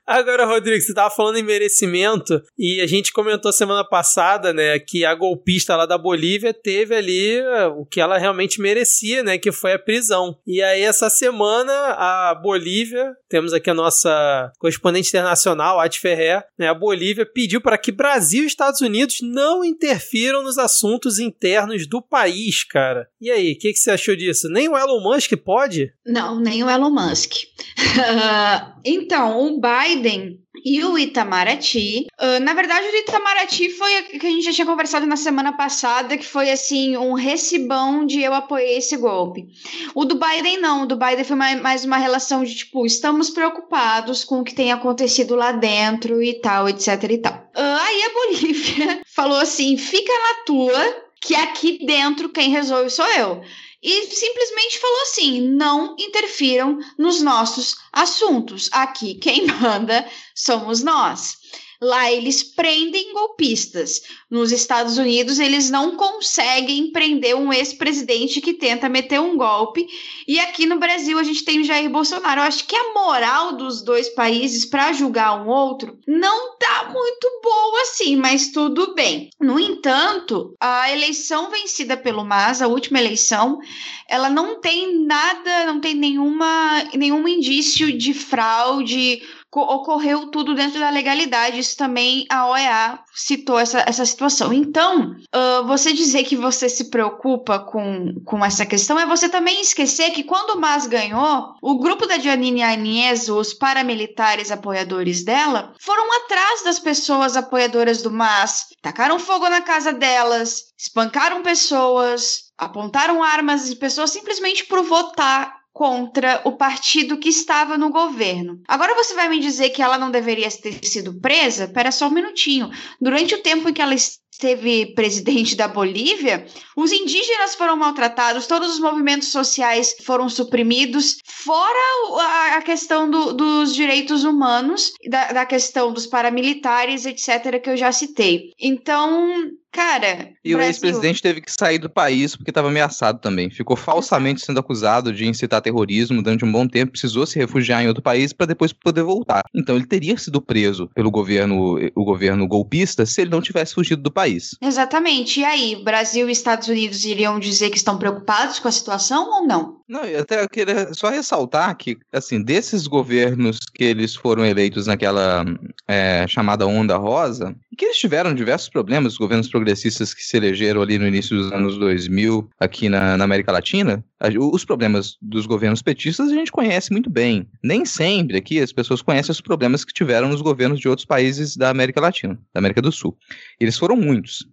Agora, Rodrigo, você tava falando em merecimento e a gente comentou semana passada, né, que a golpista lá da Bolívia teve ali eh, o que ela realmente merecia, né, que foi a prisão. E aí essa semana a Bolívia, temos aqui a nossa correspondente internacional, Ati Ferrer, né, a Bolívia pediu para que Brasil e Estados Unidos não interfiram nos assuntos internos do país, cara. E aí, o que, que você achou disso? Nem o Elon Musk pode? Não, nem o Elon Musk. então, o Biden Biden e o Itamaraty. Uh, na verdade, o Itamaraty foi o que a gente já tinha conversado na semana passada, que foi assim, um recibão de eu apoiei esse golpe. O do Biden não, o do Biden foi mais uma relação de tipo, estamos preocupados com o que tem acontecido lá dentro e tal, etc e tal. Uh, aí a Bolívia falou assim: fica na tua, que aqui dentro quem resolve sou eu e simplesmente falou assim: não interfiram nos nossos assuntos. Aqui quem manda somos nós. Lá eles prendem golpistas. Nos Estados Unidos, eles não conseguem prender um ex-presidente que tenta meter um golpe. E aqui no Brasil, a gente tem o Jair Bolsonaro. Eu acho que a moral dos dois países para julgar um outro não tá muito boa assim, mas tudo bem. No entanto, a eleição vencida pelo MAS, a última eleição, ela não tem nada, não tem nenhuma, nenhum indício de fraude ocorreu tudo dentro da legalidade. Isso também a OEA citou essa, essa situação. Então, uh, você dizer que você se preocupa com, com essa questão é você também esquecer que quando o MAS ganhou, o grupo da Janine Anhes, os paramilitares apoiadores dela, foram atrás das pessoas apoiadoras do MAS, tacaram fogo na casa delas, espancaram pessoas, apontaram armas e pessoas simplesmente por votar contra o partido que estava no governo. Agora você vai me dizer que ela não deveria ter sido presa? Pera só um minutinho. Durante o tempo em que ela esteve presidente da Bolívia, os indígenas foram maltratados, todos os movimentos sociais foram suprimidos, fora a questão do, dos direitos humanos, da, da questão dos paramilitares, etc., que eu já citei. Então, Cara. E Brasil... o ex-presidente teve que sair do país porque estava ameaçado também. Ficou falsamente sendo acusado de incitar terrorismo durante um bom tempo, precisou se refugiar em outro país para depois poder voltar. Então ele teria sido preso pelo governo, o governo golpista se ele não tivesse fugido do país. Exatamente. E aí, Brasil e Estados Unidos iriam dizer que estão preocupados com a situação ou não? Não, eu até queria só ressaltar que, assim, desses governos que eles foram eleitos naquela é, chamada Onda Rosa, que eles tiveram diversos problemas, os governos progressistas que se elegeram ali no início dos anos 2000 aqui na, na América Latina, os problemas dos governos petistas a gente conhece muito bem. Nem sempre aqui as pessoas conhecem os problemas que tiveram nos governos de outros países da América Latina, da América do Sul. Eles foram muitos.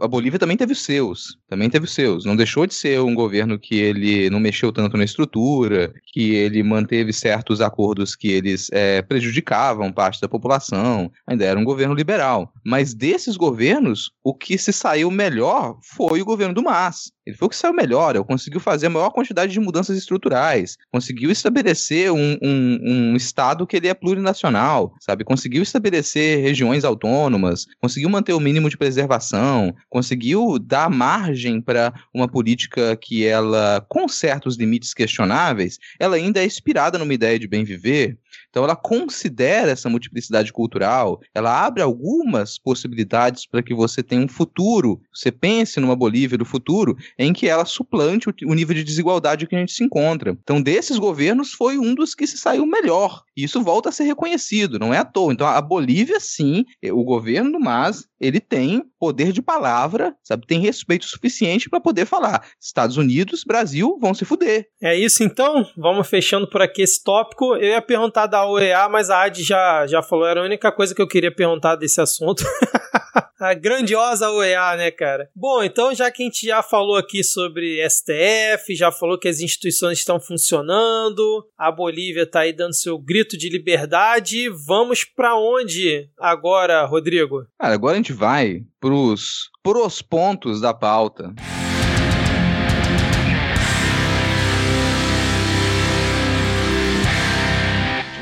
A Bolívia também teve os seus, também teve os seus. Não deixou de ser um governo que ele não mexeu tanto na estrutura, que ele manteve certos acordos que eles é, prejudicavam parte da população. Ainda era um governo liberal. Mas desses governos, o que se saiu melhor foi o governo do MAS. Ele foi o que saiu melhor, conseguiu fazer a maior quantidade de mudanças estruturais, conseguiu estabelecer um, um, um, Estado que ele é plurinacional, sabe? Conseguiu estabelecer regiões autônomas, conseguiu manter o mínimo de preservação, conseguiu dar margem para uma política que ela, com certos limites questionáveis, ela ainda é inspirada numa ideia de bem viver, então ela considera essa multiplicidade cultural, ela abre algumas possibilidades para que você tenha um futuro, você pense numa Bolívia do futuro, em que ela suplante o, nível de desigualdade que a gente se encontra. Então, desses governos, foi um dos que se saiu melhor. E isso volta a ser reconhecido, não é à toa. Então, a Bolívia, sim, o governo do MAS, ele tem poder de palavra, sabe? Tem respeito suficiente para poder falar. Estados Unidos, Brasil vão se fuder. É isso então? Vamos fechando por aqui esse tópico. Eu ia perguntar da OEA, mas a Adi já, já falou, era a única coisa que eu queria perguntar desse assunto. a grandiosa OEA, né, cara? Bom, então já que a gente já falou aqui sobre STF, já falou que as instituições estão funcionando, a Bolívia tá aí dando seu grito de liberdade, vamos para onde agora, Rodrigo? Cara, agora a gente vai pros, pros pontos da pauta.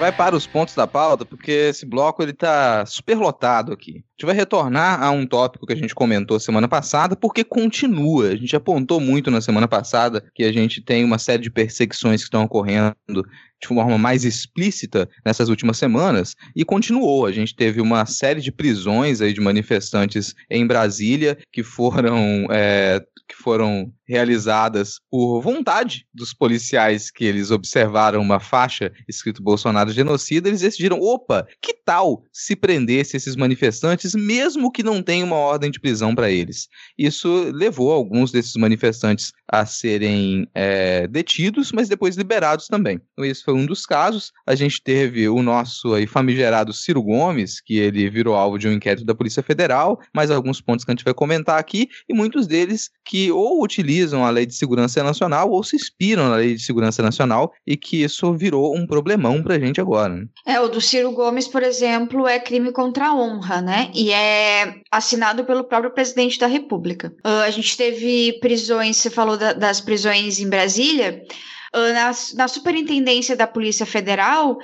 Vai para os pontos da pauta, porque esse bloco ele tá super lotado aqui. A gente vai retornar a um tópico que a gente comentou semana passada, porque continua. A gente apontou muito na semana passada que a gente tem uma série de perseguições que estão ocorrendo de forma mais explícita nessas últimas semanas e continuou. A gente teve uma série de prisões aí de manifestantes em Brasília que foram é, que foram realizadas por vontade dos policiais que eles observaram uma faixa escrito Bolsonaro genocida, eles decidiram, opa, que tal se prendesse esses manifestantes mesmo que não tenha uma ordem de prisão para eles? Isso levou alguns desses manifestantes a serem é, detidos, mas depois liberados também. Então, esse foi um dos casos. A gente teve o nosso aí, famigerado Ciro Gomes, que ele virou alvo de um inquérito da Polícia Federal, mais alguns pontos que a gente vai comentar aqui, e muitos deles que ou utilizam a Lei de Segurança Nacional ou se inspiram na Lei de Segurança Nacional e que isso virou um problemão pra gente agora. Né? É, o do Ciro Gomes, por exemplo, é crime contra a honra, né? E é assinado pelo próprio presidente da República. Uh, a gente teve prisões, você falou da, das prisões em Brasília, uh, na, na superintendência da Polícia Federal,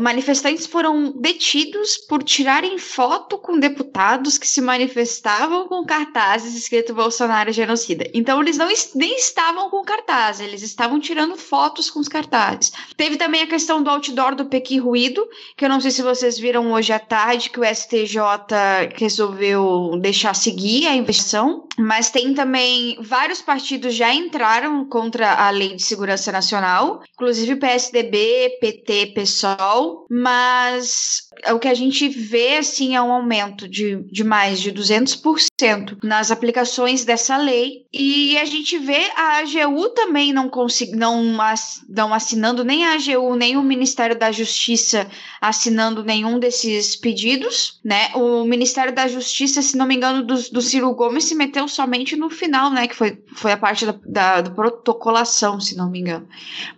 manifestantes foram detidos por tirarem foto com deputados que se manifestavam com cartazes escrito Bolsonaro é genocida. Então eles não nem estavam com cartaz, eles estavam tirando fotos com os cartazes. Teve também a questão do outdoor do Pequi Ruído, que eu não sei se vocês viram hoje à tarde que o STJ resolveu deixar seguir a investigação, mas tem também vários partidos já entraram contra a Lei de Segurança Nacional, inclusive PSDB, PT, PSOL, mas o que a gente vê assim é um aumento de, de mais de 200% nas aplicações dessa lei e a gente vê a AGU também não consegui, não, não assinando nem a AGU nem o Ministério da Justiça assinando nenhum desses pedidos, né? O Ministério da Justiça, se não me engano, do, do Ciro Gomes se meteu somente no final, né? Que foi, foi a parte da, da, da protocolação, se não me engano.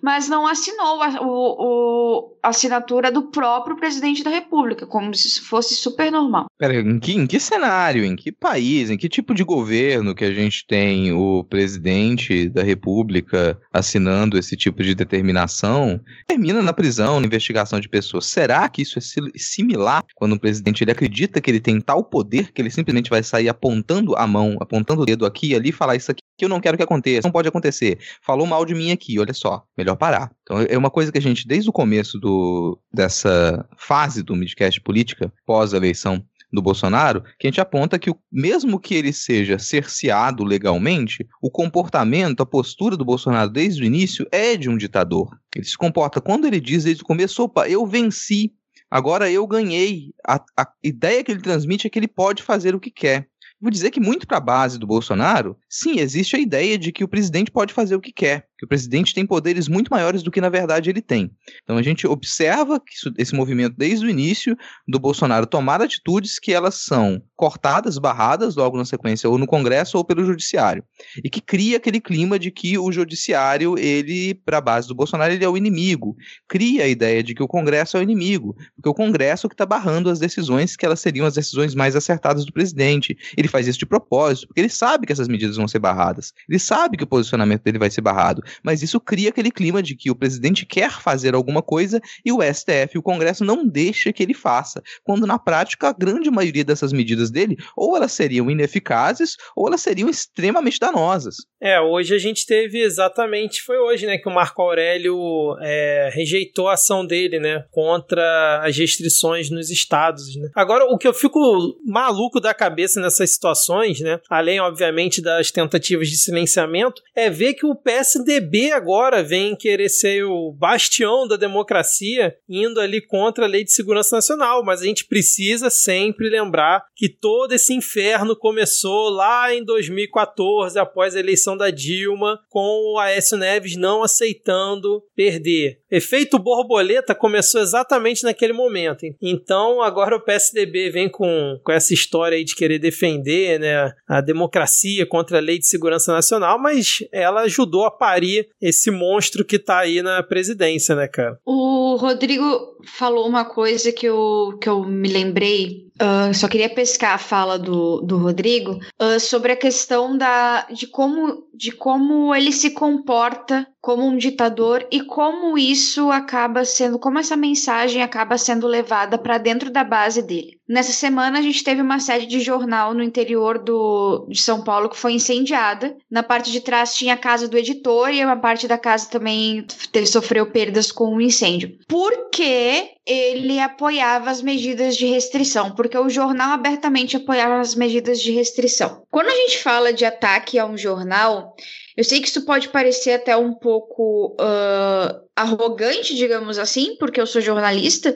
Mas não assinou a, o, o, a assinatura do próprio presidente da República, como se fosse super normal. Pera, em que, em que cenário, em que país, em que tipo de governo que a gente tem o presidente da República assinando esse tipo de determinação? Termina na prisão, na investigação de pessoas. Será que isso é similar quando o presidente ele acredita que ele tem tal poder que ele simplesmente vai sair apontando a mão, apontando o dedo aqui e ali e falar isso aqui que eu não quero que aconteça, não pode acontecer. Falou mal de mim aqui, olha só, melhor parar. Então é uma coisa que a gente, desde o começo do, dessa fase do midcast política, pós-eleição do Bolsonaro, que a gente aponta que, mesmo que ele seja cerceado legalmente, o comportamento, a postura do Bolsonaro desde o início é de um ditador. Ele se comporta, quando ele diz desde o começo, opa, eu venci, agora eu ganhei. A, a ideia que ele transmite é que ele pode fazer o que quer. Vou dizer que muito para a base do Bolsonaro, sim, existe a ideia de que o presidente pode fazer o que quer que o presidente tem poderes muito maiores do que na verdade ele tem. Então a gente observa que isso, esse movimento desde o início do Bolsonaro tomar atitudes que elas são cortadas, barradas logo na sequência ou no Congresso ou pelo judiciário e que cria aquele clima de que o judiciário ele para a base do Bolsonaro ele é o inimigo, cria a ideia de que o Congresso é o inimigo, porque o Congresso é que está barrando as decisões que elas seriam as decisões mais acertadas do presidente. Ele faz isso de propósito porque ele sabe que essas medidas vão ser barradas, ele sabe que o posicionamento dele vai ser barrado mas isso cria aquele clima de que o presidente quer fazer alguma coisa e o STF, o Congresso, não deixa que ele faça, quando na prática a grande maioria dessas medidas dele ou elas seriam ineficazes ou elas seriam extremamente danosas. É, hoje a gente teve exatamente, foi hoje, né, que o Marco Aurélio é, rejeitou a ação dele, né, contra as restrições nos estados, né. Agora, o que eu fico maluco da cabeça nessas situações, né, além, obviamente, das tentativas de silenciamento, é ver que o PSD PSDB agora vem querer ser o bastião da democracia, indo ali contra a Lei de Segurança Nacional, mas a gente precisa sempre lembrar que todo esse inferno começou lá em 2014, após a eleição da Dilma, com o Aécio Neves não aceitando perder. Efeito borboleta começou exatamente naquele momento. Então, agora o PSDB vem com, com essa história aí de querer defender né, a democracia contra a Lei de Segurança Nacional, mas ela ajudou a parir esse monstro que tá aí na presidência, né, cara? O Rodrigo falou uma coisa que eu, que eu me lembrei. Uh, só queria pescar a fala do, do Rodrigo uh, sobre a questão da, de, como, de como ele se comporta como um ditador e como isso acaba sendo, como essa mensagem acaba sendo levada para dentro da base dele. Nessa semana a gente teve uma sede de jornal no interior do, de São Paulo que foi incendiada. Na parte de trás tinha a casa do editor e uma parte da casa também teve, sofreu perdas com o um incêndio. Por que ele apoiava as medidas de restrição? Porque o jornal abertamente apoiava as medidas de restrição. Quando a gente fala de ataque a um jornal, eu sei que isso pode parecer até um pouco uh, arrogante, digamos assim, porque eu sou jornalista,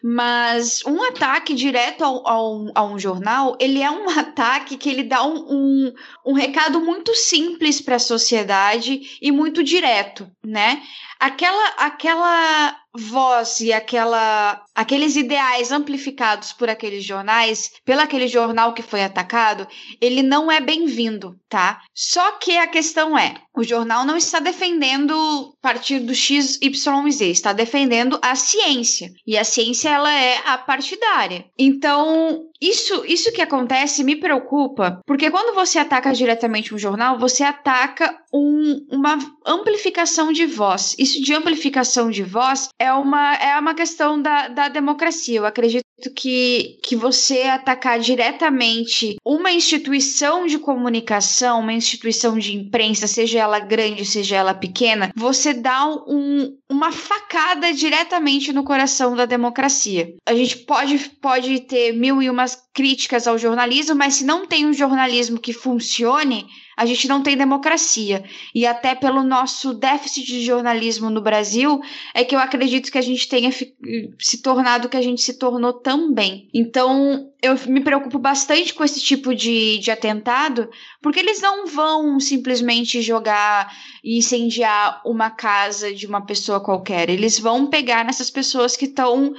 mas um ataque direto ao, ao, a um jornal, ele é um ataque que ele dá um, um, um recado muito simples para a sociedade e muito direto, né? Aquela, aquela voz e aquela aqueles ideais amplificados por aqueles jornais, pelo aquele jornal que foi atacado, ele não é bem-vindo, tá? Só que a questão é, o jornal não está defendendo partido X, Y Z, está defendendo a ciência. E a ciência ela é a partidária. Então, isso, isso que acontece me preocupa, porque quando você ataca diretamente um jornal, você ataca um, uma amplificação de voz. Isso de amplificação de voz é uma, é uma questão da, da democracia. Eu acredito que, que você atacar diretamente uma instituição de comunicação, uma instituição de imprensa, seja ela grande, seja ela pequena, você dá um, uma facada diretamente no coração da democracia. A gente pode, pode ter mil e umas críticas ao jornalismo, mas se não tem um jornalismo que funcione, a gente não tem democracia. E até pelo nosso déficit de jornalismo no Brasil, é que eu acredito que a gente tenha se tornado o que a gente se tornou também. Então, eu me preocupo bastante com esse tipo de, de atentado, porque eles não vão simplesmente jogar e incendiar uma casa de uma pessoa qualquer. Eles vão pegar nessas pessoas que estão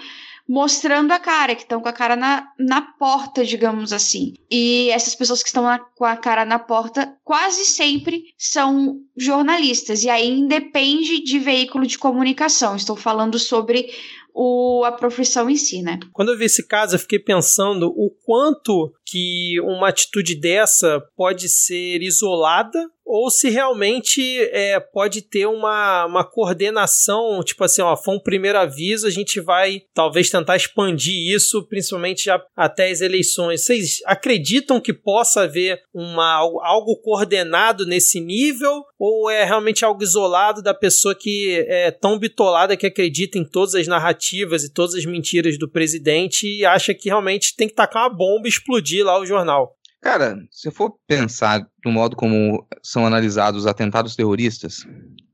mostrando a cara, que estão com a cara na, na porta, digamos assim. E essas pessoas que estão na, com a cara na porta quase sempre são jornalistas, e aí independe de veículo de comunicação. Estou falando sobre o, a profissão em si, né? Quando eu vi esse caso, eu fiquei pensando o quanto que uma atitude dessa pode ser isolada ou se realmente é, pode ter uma, uma coordenação, tipo assim, ó, foi um primeiro aviso, a gente vai talvez tentar expandir isso, principalmente já até as eleições. Vocês acreditam que possa haver uma, algo coordenado nesse nível? Ou é realmente algo isolado da pessoa que é tão bitolada que acredita em todas as narrativas e todas as mentiras do presidente e acha que realmente tem que tacar uma bomba e explodir lá o jornal? Cara, se eu for pensar no modo como são analisados os atentados terroristas,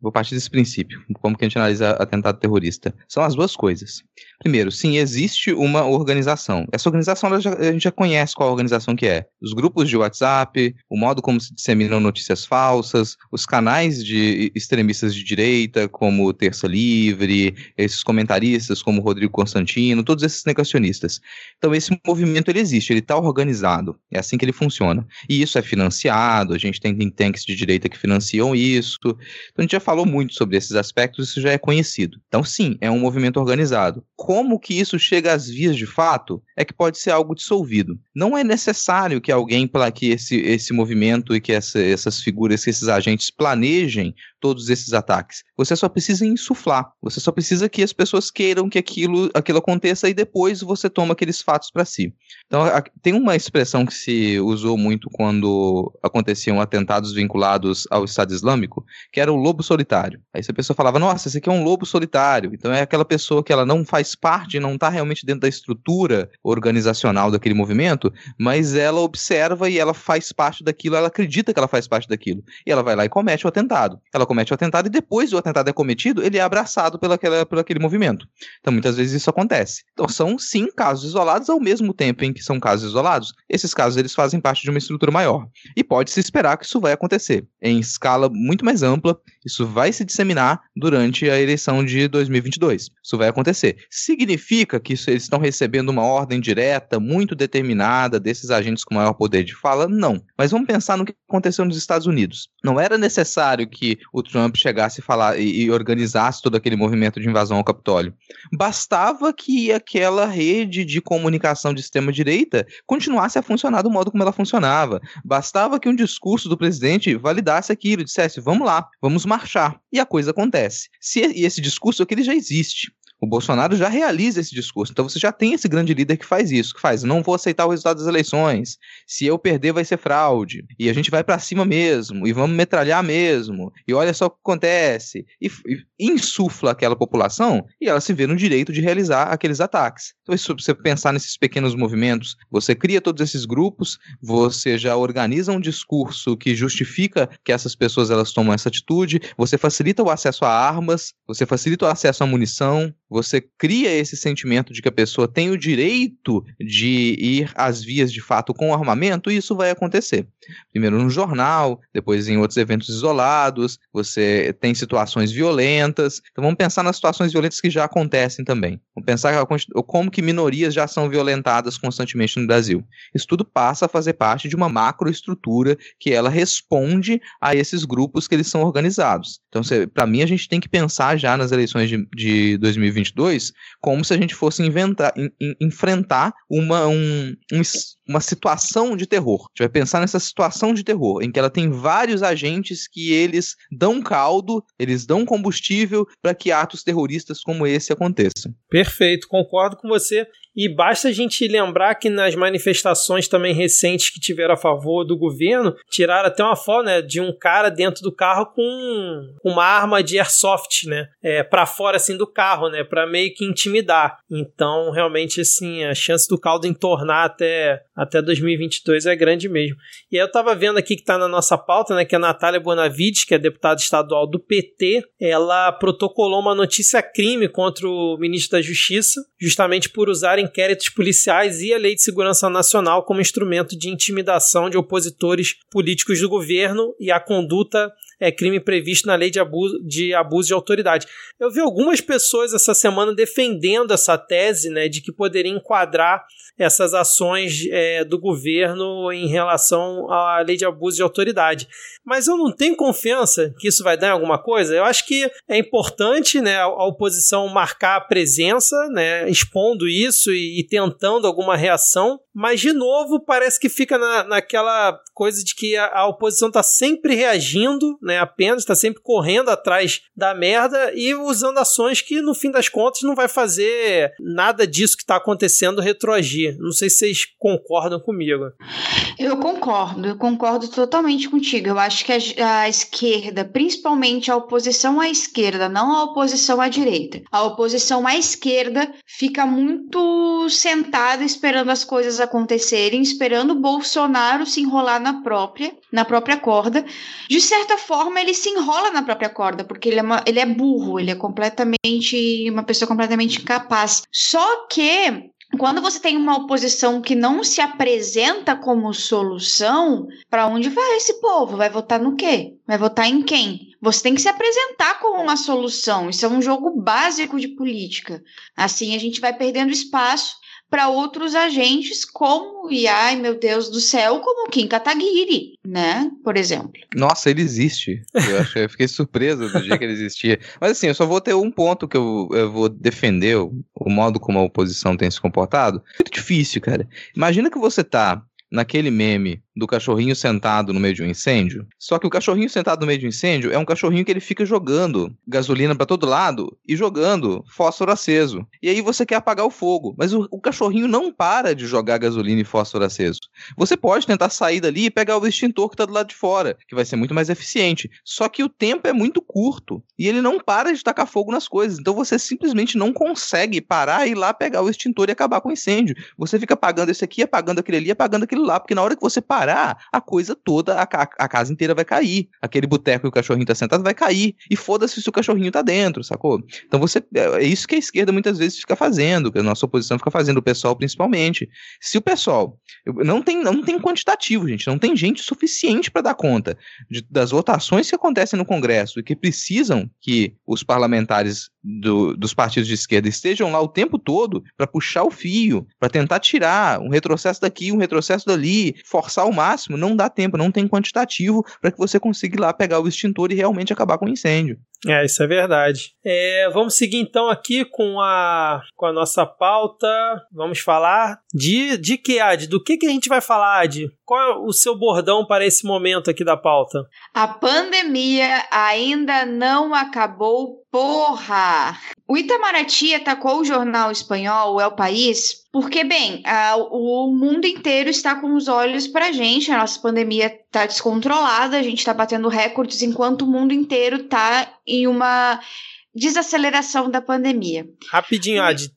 vou partir desse princípio. Como que a gente analisa atentado terrorista? São as duas coisas. Primeiro, sim, existe uma organização. Essa organização já, a gente já conhece qual organização que é. Os grupos de WhatsApp, o modo como se disseminam notícias falsas, os canais de extremistas de direita, como Terça Livre, esses comentaristas como Rodrigo Constantino, todos esses negacionistas. Então esse movimento ele existe, ele está organizado. É assim que ele funciona. E isso é financiado, a gente tem think tanks de direita que financiam isso. Então a gente já falou muito sobre esses aspectos, isso já é conhecido. Então, sim, é um movimento organizado. Como que isso chega às vias de fato é que pode ser algo dissolvido. Não é necessário que alguém, para que esse, esse movimento e que essa, essas figuras, que esses agentes planejem todos esses ataques. Você só precisa insuflar. Você só precisa que as pessoas queiram que aquilo, aquilo aconteça e depois você toma aqueles fatos para si. Então, a, tem uma expressão que se usou muito quando aconteciam atentados vinculados ao Estado Islâmico, que era o lobo solitário. Aí essa pessoa falava: "Nossa, esse aqui é um lobo solitário". Então é aquela pessoa que ela não faz parte, não está realmente dentro da estrutura organizacional daquele movimento, mas ela observa e ela faz parte daquilo, ela acredita que ela faz parte daquilo. E ela vai lá e comete o atentado. Ela comete o atentado e depois do atentado é cometido, ele é abraçado pelaquela, aquele movimento. Então, muitas vezes isso acontece. Então, são sim casos isolados ao mesmo tempo em que são casos isolados. Esses casos eles fazem parte de uma estrutura maior. E pode-se esperar que isso vai acontecer em escala muito mais ampla. Isso vai se disseminar durante a eleição de 2022. Isso vai acontecer. Significa que isso, eles estão recebendo uma ordem direta, muito determinada, desses agentes com maior poder de fala? Não. Mas vamos pensar no que aconteceu nos Estados Unidos. Não era necessário que o Trump chegasse e falar e, e organizasse todo aquele movimento de invasão ao Capitólio. Bastava que aquela rede de comunicação de extrema direita continuasse a funcionar do modo como ela funcionava. Bastava que um discurso do presidente validasse aquilo, dissesse: "Vamos lá, vamos marchar". E a coisa acontece. Se e esse discurso aquele é já existe. O Bolsonaro já realiza esse discurso. Então você já tem esse grande líder que faz isso, que faz, não vou aceitar o resultado das eleições. Se eu perder vai ser fraude. E a gente vai para cima mesmo e vamos metralhar mesmo. E olha só o que acontece. E, e, insufla aquela população e ela se vê no direito de realizar aqueles ataques. Então se você pensar nesses pequenos movimentos, você cria todos esses grupos, você já organiza um discurso que justifica que essas pessoas elas tomam essa atitude, você facilita o acesso a armas, você facilita o acesso à munição, você cria esse sentimento de que a pessoa tem o direito de ir às vias de fato com armamento, isso vai acontecer. Primeiro no jornal, depois em outros eventos isolados, você tem situações violentas. Então vamos pensar nas situações violentas que já acontecem também. Vamos pensar como que minorias já são violentadas constantemente no Brasil. Isso tudo passa a fazer parte de uma macroestrutura que ela responde a esses grupos que eles são organizados. Então, para mim, a gente tem que pensar já nas eleições de, de 2022 como se a gente fosse inventar, in, in, enfrentar uma, um, um, uma situação de terror. A gente vai pensar nessa situação de terror, em que ela tem vários agentes que eles dão caldo, eles dão combustível para que atos terroristas como esse aconteçam. Perfeito, concordo com você. E basta a gente lembrar que nas manifestações também recentes que tiveram a favor do governo, tiraram até uma foto né, de um cara dentro do carro com uma arma de airsoft, né? É, para fora assim do carro, né? Para meio que intimidar. Então, realmente, assim, a chance do caldo entornar até, até 2022 é grande mesmo. E aí eu tava vendo aqui que tá na nossa pauta, né? Que a Natália Bonavides, que é deputada estadual do PT, ela protocolou uma notícia crime contra o ministro da Justiça, justamente por usar inquéritos policiais e a Lei de Segurança Nacional como instrumento de intimidação de opositores políticos do governo e a conduta é crime previsto na lei de abuso, de abuso de autoridade. Eu vi algumas pessoas essa semana defendendo essa tese, né, de que poderia enquadrar essas ações é, do governo em relação à lei de abuso de autoridade. Mas eu não tenho confiança que isso vai dar em alguma coisa. Eu acho que é importante né, a, oposição marcar a presença, né, expondo isso e, e tentando alguma reação, mas de novo parece que fica na, naquela coisa de que a, a oposição está sempre reagindo, né, apenas está sempre correndo atrás da merda e usando ações que no fim das contas não vai fazer nada disso que está acontecendo retroagir. Não sei se vocês concordam comigo. Eu concordo, eu concordo totalmente contigo. Eu acho que a, a, esquerda, principalmente a oposição à esquerda, não a oposição à direita, a oposição à esquerda fica muito sentada esperando as coisas acontecerem, esperando Bolsonaro se enrolar na própria, na própria corda. De certa forma, ele se enrola na própria corda, porque ele é, uma, ele é burro, ele é completamente uma pessoa completamente incapaz. Só que quando você tem uma oposição que não se apresenta como solução, para onde vai esse povo? Vai votar no quê? Vai votar em quem? Você tem que se apresentar como uma solução. Isso é um jogo básico de política. Assim a gente vai perdendo espaço para outros agentes como, e ai meu Deus do céu, como Kim Kataguiri, né? Por exemplo. Nossa, ele existe. Eu, acho, eu fiquei surpreso do dia que ele existia. Mas assim, eu só vou ter um ponto que eu, eu vou defender o, o modo como a oposição tem se comportado. Muito difícil, cara. Imagina que você tá naquele meme do cachorrinho sentado no meio de um incêndio. Só que o cachorrinho sentado no meio de um incêndio é um cachorrinho que ele fica jogando gasolina para todo lado e jogando fósforo aceso. E aí você quer apagar o fogo, mas o, o, cachorrinho não para de jogar gasolina e fósforo aceso. Você pode tentar sair dali e pegar o extintor que tá do lado de fora, que vai ser muito mais eficiente. Só que o tempo é muito curto e ele não para de tacar fogo nas coisas. Então você simplesmente não consegue parar e ir lá pegar o extintor e acabar com o incêndio. Você fica apagando esse aqui, apagando aquele ali, apagando aquele lá, porque na hora que você parar parar, a coisa toda, a, a casa inteira vai cair. Aquele boteco que o cachorrinho tá sentado vai cair. E foda-se se o cachorrinho tá dentro, sacou? Então você. É, é isso que a esquerda muitas vezes fica fazendo, que a nossa oposição fica fazendo, o pessoal principalmente. Se o pessoal. Não tem, não tem quantitativo, gente. Não tem gente suficiente para dar conta de, das votações que acontecem no Congresso e que precisam que os parlamentares do, dos partidos de esquerda estejam lá o tempo todo para puxar o fio, para tentar tirar um retrocesso daqui, um retrocesso dali, forçar o máximo, não dá tempo, não tem quantitativo para que você consiga ir lá pegar o extintor e realmente acabar com o incêndio. É, isso é verdade. É, vamos seguir então aqui com a, com a nossa pauta. Vamos falar de, de que, Ad? Do que, que a gente vai falar, Ad? Qual é o seu bordão para esse momento aqui da pauta? A pandemia ainda não acabou, porra! O Itamaraty atacou o jornal espanhol El País porque, bem, a, o mundo inteiro está com os olhos para a gente, a nossa pandemia está descontrolada, a gente está batendo recordes enquanto o mundo inteiro está em uma desaceleração da pandemia. Rapidinho, Ad.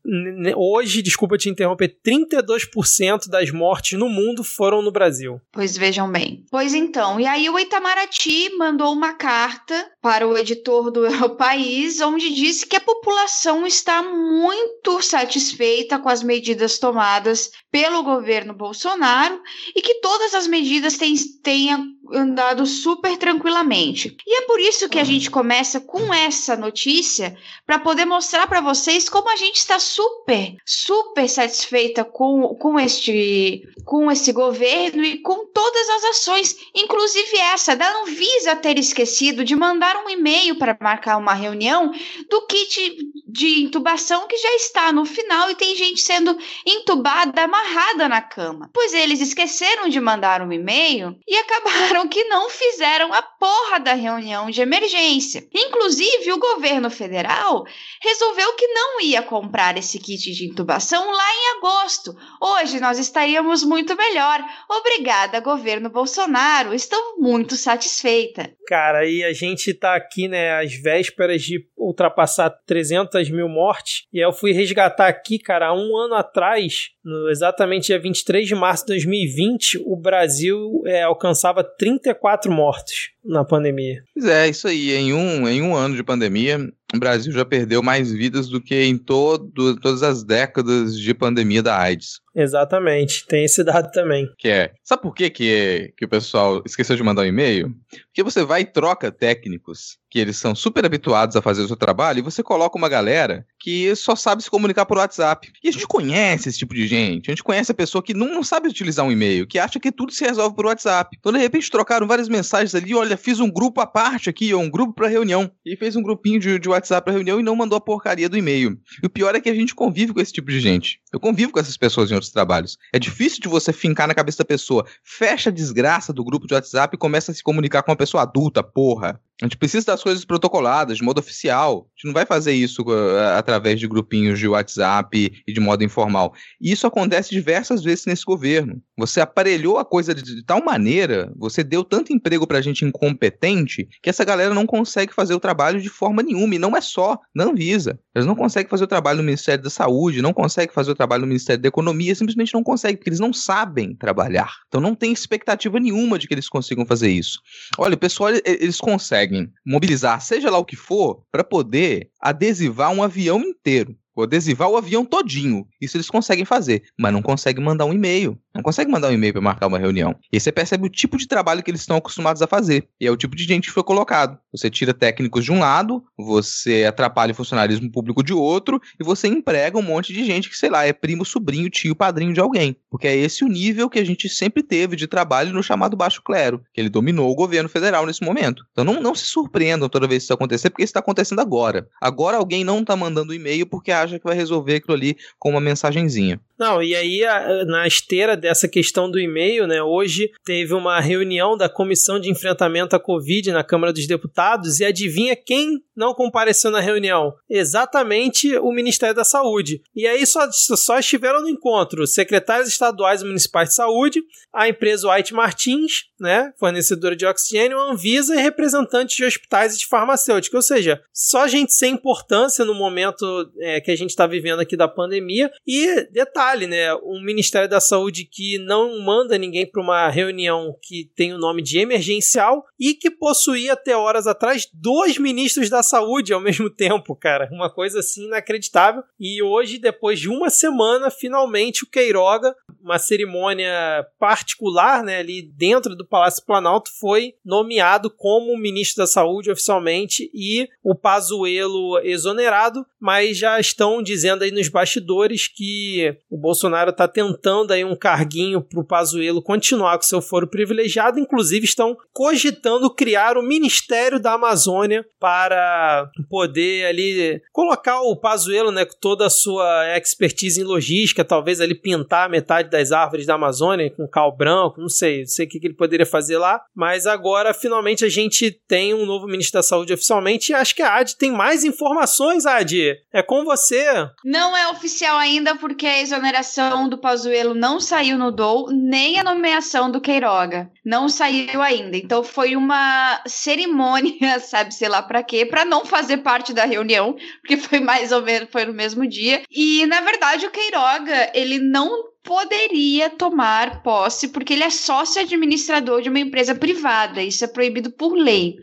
Hoje, desculpa te interromper, 32% das mortes no mundo foram no Brasil. Pois vejam bem. Pois então, e aí o Itamaraty mandou uma carta para o editor do País, onde disse que a população está muito satisfeita com as medidas tomadas pelo governo Bolsonaro e que todas as medidas têm, tenham andado super tranquilamente. E é por isso que a gente começa com essa notícia para poder mostrar para vocês como a gente está super, super satisfeita com, com este com esse governo e com todas as ações, inclusive essa da Anvisa ter esquecido de mandar um e-mail para marcar uma reunião do kit de intubação que já está no final e tem gente sendo entubada, amarrada na cama. Pois eles esqueceram de mandar um e-mail e acabaram que não fizeram a porra da reunião de emergência. Inclusive, o governo federal resolveu que não ia comprar esse kit de intubação lá em agosto. Hoje nós estaríamos muito melhor. Obrigada, governo Bolsonaro. Estou muito satisfeita. Cara, e a gente tá aqui, né, às vésperas de ultrapassar 300 mil mortes. E eu fui resgatar aqui, cara, um ano atrás, no exatamente dia 23 de março de 2020, o Brasil é, alcançava 34 mortos na pandemia. Pois é, isso aí. Em um, em um ano de pandemia, o Brasil já perdeu mais vidas do que em todo, todas as décadas de pandemia da AIDS. Exatamente, tem esse dado também. Que é, sabe por que, que, que o pessoal esqueceu de mandar um e-mail? Porque você vai e troca técnicos que eles são super habituados a fazer o seu trabalho e você coloca uma galera que só sabe se comunicar por WhatsApp. E a gente conhece esse tipo de gente, a gente conhece a pessoa que não, não sabe utilizar um e-mail, que acha que tudo se resolve por WhatsApp. Então, de repente, trocaram várias mensagens ali, olha, fiz um grupo à parte aqui, ou um grupo para reunião, e fez um grupinho de, de WhatsApp para reunião e não mandou a porcaria do e-mail. E o pior é que a gente convive com esse tipo de gente. Eu convivo com essas pessoas em outros trabalhos. É difícil de você fincar na cabeça da pessoa. Fecha a desgraça do grupo de WhatsApp e começa a se comunicar com uma pessoa adulta, porra. A gente precisa das coisas protocoladas, de modo oficial. A gente não vai fazer isso uh, através de grupinhos de WhatsApp e de modo informal. E isso acontece diversas vezes nesse governo. Você aparelhou a coisa de, tal maneira, você deu tanto emprego pra gente incompetente, que essa galera não consegue fazer o trabalho de forma nenhuma. E não é só na Anvisa. Eles não conseguem fazer o trabalho no Ministério da Saúde, não conseguem fazer o trabalho no Ministério da Economia, simplesmente não conseguem, porque eles não sabem trabalhar. Então não tem expectativa nenhuma de que eles consigam fazer isso. Olha, o pessoal, eles conseguem conseguem mobilizar, seja lá o que for, para poder adesivar um avião inteiro ou adesivar o avião todinho. Isso eles conseguem fazer, mas não conseguem mandar um e-mail. Não conseguem mandar um e-mail para marcar uma reunião. E aí você percebe o tipo de trabalho que eles estão acostumados a fazer. E é o tipo de gente que foi colocado. Você tira técnicos de um lado, você atrapalha o funcionalismo público de outro, e você emprega um monte de gente que, sei lá, é primo, sobrinho, tio, padrinho de alguém. Porque é esse o nível que a gente sempre teve de trabalho no chamado baixo clero, que ele dominou o governo federal nesse momento. Então não, não se surpreendam toda vez que isso acontecer, porque isso está acontecendo agora. Agora alguém não está mandando e-mail porque acha que vai resolver aquilo ali com uma mensagenzinha. Não, e aí na esteira dessa questão do e-mail, né, hoje teve uma reunião da Comissão de Enfrentamento à Covid na Câmara dos Deputados e adivinha quem não compareceu na reunião? Exatamente o Ministério da Saúde. E aí só, só estiveram no encontro secretários estaduais e municipais de saúde, a empresa White Martins, né, fornecedora de oxigênio, a Anvisa e representantes de hospitais e de farmacêuticos. Ou seja, só gente sem importância no momento é, que a gente está vivendo aqui da pandemia. E detalhe, né, um Ministério da Saúde que não manda ninguém para uma reunião que tem o nome de emergencial e que possuía até horas atrás dois ministros da saúde ao mesmo tempo, cara. Uma coisa assim inacreditável. E hoje, depois de uma semana, finalmente o Queiroga, uma cerimônia particular, né, ali dentro do Palácio Planalto, foi nomeado como ministro da Saúde oficialmente e o Pazuello exonerado, mas já estão dizendo aí nos bastidores que o Bolsonaro está tentando aí um carguinho para o Pazuello continuar com seu foro privilegiado, inclusive estão cogitando criar o Ministério da Amazônia para poder ali colocar o Pazuello, né, com toda a sua expertise em logística, talvez ali pintar metade das árvores da Amazônia com cal branco, não sei, não sei o que, ele poderia fazer lá, mas agora finalmente a gente tem um novo ministro da Saúde oficialmente e acho que a AD tem mais informações, AD. É com você. Não é oficial ainda porque a exoneração exoneração do Pazuello não saiu no DOU, nem a nomeação do Queiroga. Não saiu ainda. Então foi uma cerimônia, sabe, sei lá para quê, para não fazer parte da reunião, porque foi mais ou menos foi no mesmo dia. E na verdade o Queiroga, ele não poderia tomar posse porque ele é sócio administrador de uma empresa privada. Isso é proibido por lei.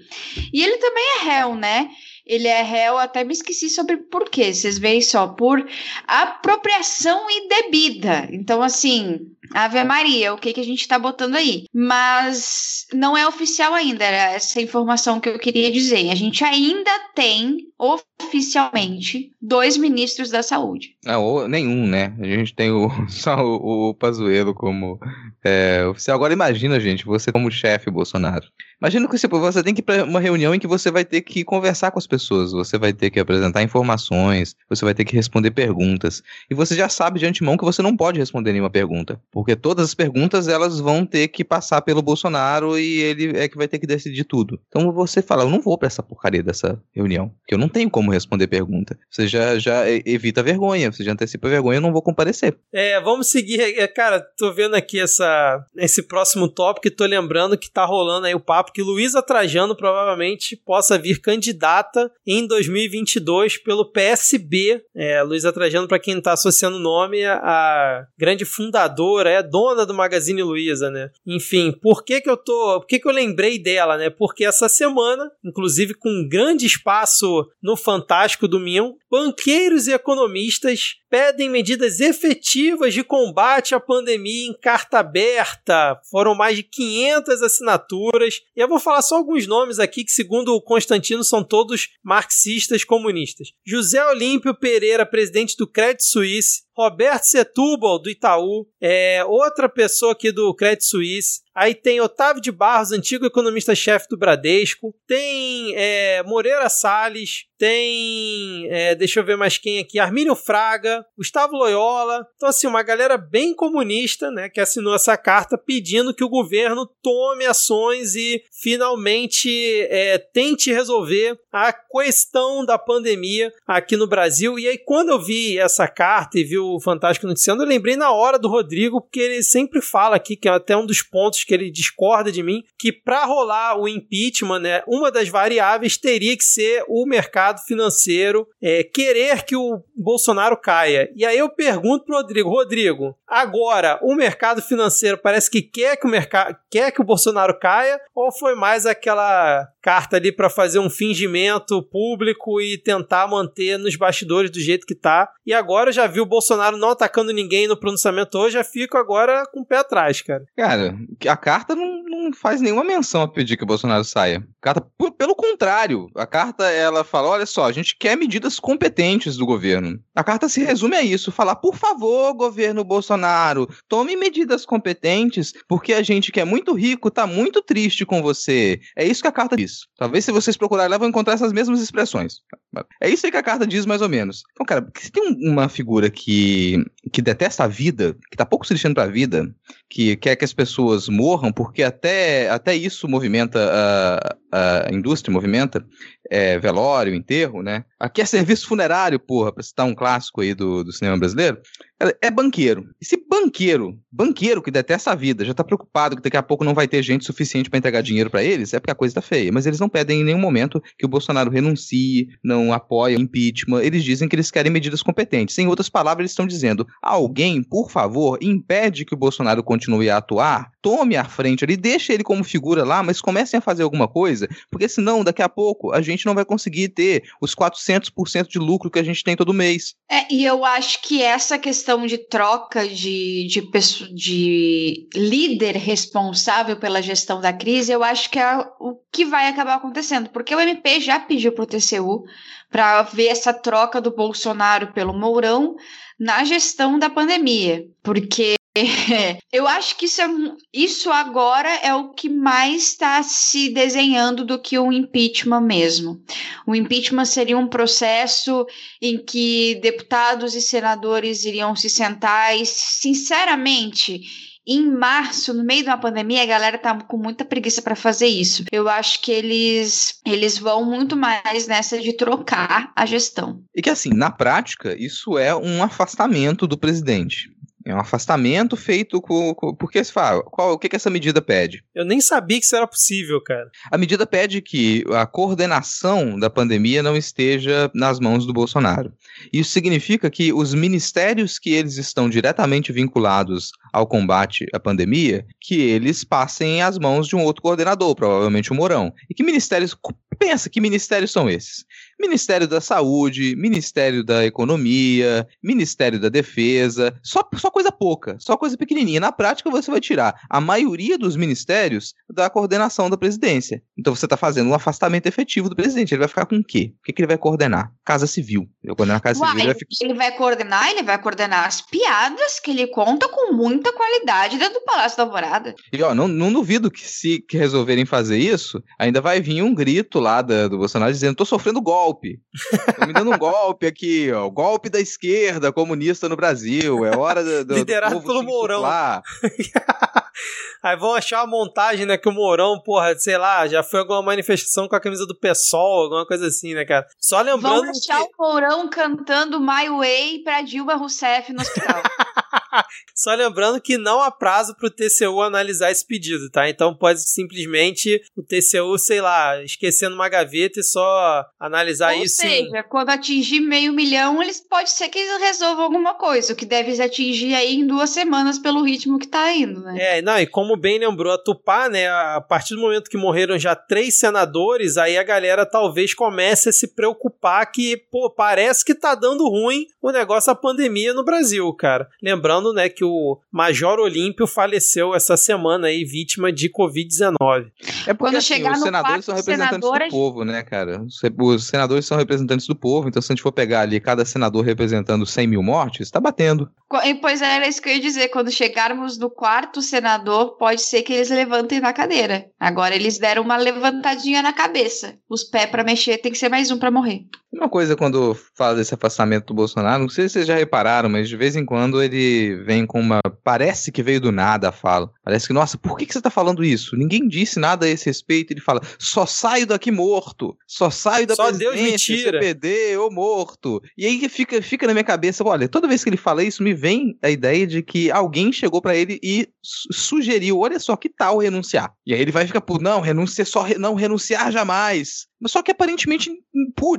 E ele também é réu, né? Ele é réu, até me esqueci sobre por quê, vocês veem só, por apropriação indebida. Então, assim, Ave Maria, o que, que a gente tá botando aí? Mas não é oficial ainda, era essa informação que eu queria dizer. A gente ainda tem oficialmente dois ministros da saúde. Não, nenhum, né? A gente tem o, só o, o Pazuello como é, oficial. Agora imagina, gente, você como chefe Bolsonaro. Imagina que você tem que ir para uma reunião em que você vai ter que conversar com as pessoas, você vai ter que apresentar informações, você vai ter que responder perguntas. E você já sabe de antemão que você não pode responder nenhuma pergunta, porque todas as perguntas elas vão ter que passar pelo Bolsonaro e ele é que vai ter que decidir tudo. Então você fala, eu não vou para essa porcaria dessa reunião, porque eu não tenho como responder pergunta. Você já, já evita a vergonha, você já antecipa a vergonha, eu não vou comparecer. É, vamos seguir, é, cara, tô vendo aqui essa, esse próximo tópico e tô lembrando que tá rolando aí o papo que Luísa Trajano provavelmente possa vir candidata em 2022 pelo PSB. É, Luísa Trajano, para quem está associando o nome, a grande fundadora, é dona do Magazine Luiza, né? Enfim, por que que eu tô, por que que eu lembrei dela, né? Porque essa semana, inclusive com um grande espaço no Fantástico Domingo, banqueiros e economistas pedem medidas efetivas de combate à pandemia em carta aberta. Foram mais de 500 assinaturas. E eu vou falar só alguns nomes aqui que, segundo o Constantino, são todos marxistas comunistas. José Olímpio Pereira, presidente do Credit Suisse. Roberto Setúbal, do Itaú. É, outra pessoa aqui do Credit Suisse. Aí tem Otávio de Barros, antigo economista-chefe do Bradesco. Tem é, Moreira Salles. Tem, é, deixa eu ver mais quem aqui, Armínio Fraga, Gustavo Loyola. Então, assim, uma galera bem comunista, né, que assinou essa carta pedindo que o governo tome ações e finalmente é, tente resolver a questão da pandemia aqui no Brasil. E aí, quando eu vi essa carta e vi o Fantástico Noticiando, eu lembrei na hora do Rodrigo, porque ele sempre fala aqui, que é até um dos pontos que ele discorda de mim, que para rolar o impeachment, né, uma das variáveis teria que ser o mercado financeiro é, querer que o Bolsonaro caia. E aí eu pergunto pro Rodrigo, Rodrigo, agora o mercado financeiro parece que quer que o mercado quer que o Bolsonaro caia ou foi mais aquela carta ali para fazer um fingimento público e tentar manter nos bastidores do jeito que tá. E agora já vi o Bolsonaro não atacando ninguém no pronunciamento hoje, já fico agora com o pé atrás, cara. Cara, a carta não, não faz nenhuma menção a pedir que o Bolsonaro saia. A carta, pelo contrário, a carta ela fala: olha só, a gente quer medidas competentes do governo. A carta se resume a isso: falar, por favor, governo Bolsonaro, tome medidas competentes, porque a gente que é muito rico tá muito triste com você. É isso que a carta diz. Talvez se vocês procurarem lá vão encontrar essas mesmas expressões. É isso aí que a carta diz, mais ou menos. Então, cara, se tem uma figura que, que detesta a vida, que tá pouco se lixando pra vida, que quer que as pessoas morram, porque até, até isso movimenta a, a indústria, movimenta é, velório, enterro, né? Aqui é serviço funerário, porra, pra citar um clássico aí do, do cinema brasileiro é banqueiro. E se banqueiro, banqueiro que detesta a vida, já tá preocupado que daqui a pouco não vai ter gente suficiente para entregar dinheiro para eles, é porque a coisa tá feia. Mas eles não pedem em nenhum momento que o Bolsonaro renuncie, não apoie o impeachment. Eles dizem que eles querem medidas competentes. Em outras palavras, eles estão dizendo: alguém, por favor, impede que o Bolsonaro continue a atuar, tome a frente ali, deixe ele como figura lá, mas comecem a fazer alguma coisa, porque senão daqui a pouco a gente não vai conseguir ter os 400% de lucro que a gente tem todo mês. É, e eu acho que essa questão questão de troca de, de, de líder responsável pela gestão da crise, eu acho que é o que vai acabar acontecendo, porque o MP já pediu para o TCU para ver essa troca do Bolsonaro pelo Mourão na gestão da pandemia, porque eu acho que isso, é, isso agora é o que mais está se desenhando do que o impeachment mesmo. O impeachment seria um processo em que deputados e senadores iriam se sentar e, sinceramente, em março, no meio de uma pandemia, a galera tá com muita preguiça para fazer isso. Eu acho que eles eles vão muito mais nessa de trocar a gestão. E que assim, na prática, isso é um afastamento do presidente. É um afastamento feito com. com porque se fala, qual, o que, que essa medida pede? Eu nem sabia que isso era possível, cara. A medida pede que a coordenação da pandemia não esteja nas mãos do Bolsonaro. Isso significa que os ministérios que eles estão diretamente vinculados ao combate à pandemia, que eles passem às mãos de um outro coordenador, provavelmente o Mourão. E que ministérios. Pensa que ministérios são esses? Ministério da Saúde, Ministério da Economia, Ministério da Defesa, só, só coisa pouca, só coisa pequenininha. Na prática, você vai tirar a maioria dos ministérios da coordenação da presidência. Então você está fazendo um afastamento efetivo do presidente. Ele vai ficar com o quê? O que, que ele vai coordenar? Casa Civil. Ele vai coordenar a Casa Uai, Civil. Ele vai, ficar... ele vai coordenar, ele vai coordenar as piadas que ele conta com muita qualidade dentro do Palácio da Alvorada. E ó, não, não duvido que se que resolverem fazer isso, ainda vai vir um grito lá da, do Bolsonaro dizendo: tô sofrendo golpe. Tô me dando um golpe aqui, ó. Golpe da esquerda comunista no Brasil. É hora do. do Liderado pelo Mourão. Aí vão achar uma montagem, né? Que o Mourão, porra, sei lá, já foi alguma manifestação com a camisa do PSOL, alguma coisa assim, né, cara? Só lembrando Vão deixar que... o Mourão cantando My Way pra Dilma Rousseff no hospital. Só lembrando que não há prazo pro TCU analisar esse pedido, tá? Então pode simplesmente o TCU, sei lá, esquecer numa gaveta e só analisar Ou isso. em- seja, quando atingir meio milhão, eles pode ser que eles resolvam alguma coisa, o que deve atingir aí em duas semanas pelo ritmo que tá indo, né? É, não, e como bem lembrou a Tupá, né, a partir do momento que morreram já três senadores, aí a galera talvez comece a se preocupar que, pô, parece que tá dando ruim o negócio da pandemia no Brasil, cara. Lembrando, né, que o Major Olímpio faleceu essa semana aí, vítima de Covid-19. É porque Quando assim, chegar os senadores são representantes senador, a do povo, né, cara? Os senadores são representantes do povo, então se a gente for pegar ali cada senador representando 100 mil mortes, tá batendo. Pois é, era isso que eu ia dizer. Quando chegarmos no quarto senador, pode ser que eles levantem na cadeira. Agora eles deram uma levantadinha na cabeça. Os pés pra mexer tem que ser mais um pra morrer. Uma coisa quando fala desse afastamento do Bolsonaro, não sei se vocês já repararam, mas de vez em quando ele vem com uma. Parece que veio do nada a fala. Parece que, nossa, por que, que você tá falando isso? Ninguém disse nada a esse respeito. Ele fala, só saio daqui morto. Só saio da Só Deus presidência, tira." CPD ou morto. E aí fica, fica na minha cabeça, olha, toda vez que ele fala isso, me vem a ideia de que alguém chegou pra ele e su- sugeriu, olha só, que tal renunciar? E aí ele vai ficar, por não, renunciar só, re- não renunciar jamais. Só que aparentemente,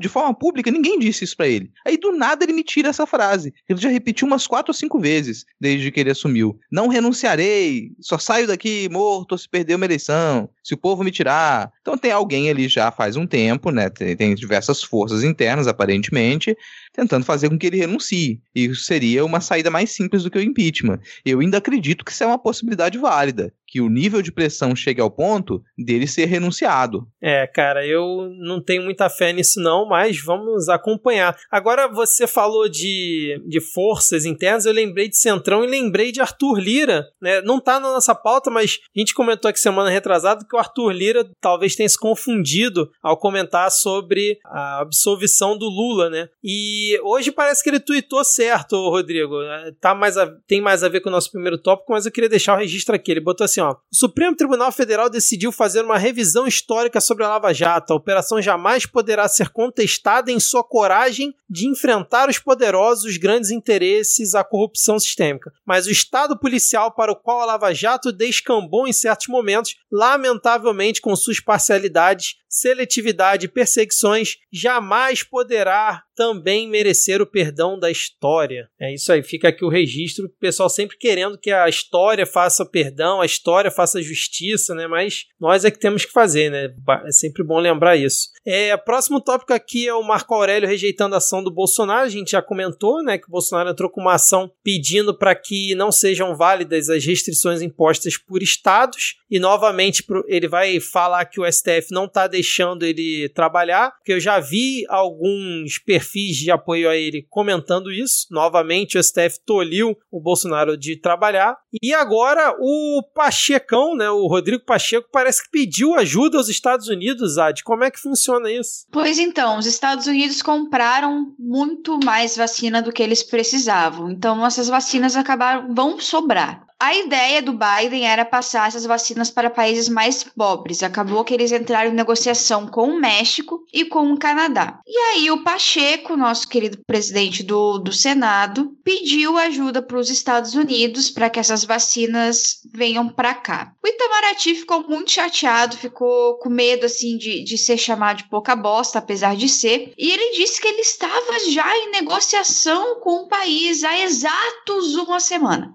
de forma pública, ninguém disse isso pra ele. Aí do nada ele me tira essa frase. Ele já repetiu umas quatro ou cinco vezes desde que ele assumiu. Não renunciarei, só saio daqui morto se perder uma eleição, se o povo me tirar. Então tem alguém ali já faz um tempo, né? Tem, tem diversas forças internas, aparentemente, tentando fazer com que ele renuncie. E isso seria uma saída mais simples do que o impeachment. Eu ainda acredito que isso é uma possibilidade válida. Que o nível de pressão chegue ao ponto dele ser renunciado. É, cara, eu não tenho muita fé nisso não, mas vamos acompanhar. Agora você falou de, de forças internas, eu lembrei de Centrão e lembrei de Arthur Lira, né? Não tá na nossa pauta, mas a gente comentou aqui semana retrasada que o Arthur Lira talvez tenha se confundido ao comentar sobre a absolvição do Lula, né? E hoje parece que ele tuitou certo, Rodrigo. Tá mais a- tem mais a ver com o nosso primeiro tópico, mas eu queria deixar o registro aqui. Ele botou assim, ó. O Supremo Tribunal Federal decidiu fazer uma revisão histórica sobre a Lava Jato. A operação jamais poderá ser contestada em sua coragem de enfrentar os poderosos, os grandes interesses, a corrupção sistêmica. Mas o estado policial para o qual a Lava Jato descambou em certos momentos, lamentavelmente com suas parcialidades, seletividade e perseguições, jamais poderá também merecer o perdão da história. É isso aí, fica aqui o registro. O pessoal sempre querendo que a história faça perdão, a história faça justiça, né? Mas nós é que temos que fazer, né? É sempre bom lembrar isso. É, próximo tópico aqui é o Marco Aurélio rejeitando a ação do Bolsonaro. A gente já comentou, né, que o Bolsonaro entrou com uma ação pedindo para que não sejam válidas as restrições impostas por estados e novamente ele vai falar que o STF não está deixando ele trabalhar, porque eu já vi alguns perfis de apoio a ele comentando isso. Novamente o STF tolhiu o Bolsonaro de trabalhar. E agora o Pachecão, né, o Rodrigo Pacheco parece que pediu ajuda aos Estados Unidos, Ad. Como é que funciona isso? Pois então, os Estados Unidos compraram muito mais vacina do que eles precisavam. Então, essas vacinas acabaram vão sobrar. A ideia do Biden era passar essas vacinas para países mais pobres. Acabou que eles entraram em negociação com o México e com o Canadá. E aí o Pacheco, nosso querido presidente do, do Senado, pediu ajuda para os Estados Unidos para que essas vacinas venham para cá. O Itamaraty ficou muito chateado, ficou com medo assim de, de ser chamado de pouca bosta, apesar de ser. E ele disse que ele estava já em negociação com o país há exatos uma semana.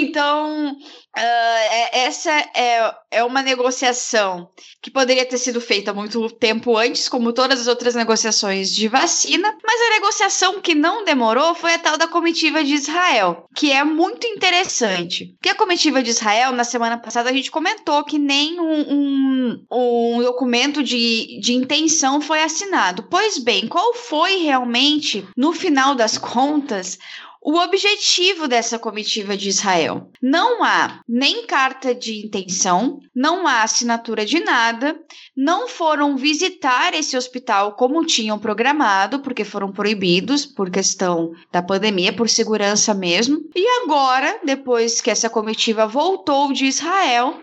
Então, Uh, essa é, é uma negociação que poderia ter sido feita muito tempo antes, como todas as outras negociações de vacina, mas a negociação que não demorou foi a tal da comitiva de Israel, que é muito interessante. Porque a comitiva de Israel, na semana passada, a gente comentou que nem um, um, um documento de, de intenção foi assinado. Pois bem, qual foi realmente, no final das contas, o objetivo dessa comitiva de Israel. Não há nem carta de intenção, não há assinatura de nada, não foram visitar esse hospital como tinham programado, porque foram proibidos por questão da pandemia, por segurança mesmo. E agora, depois que essa comitiva voltou de Israel,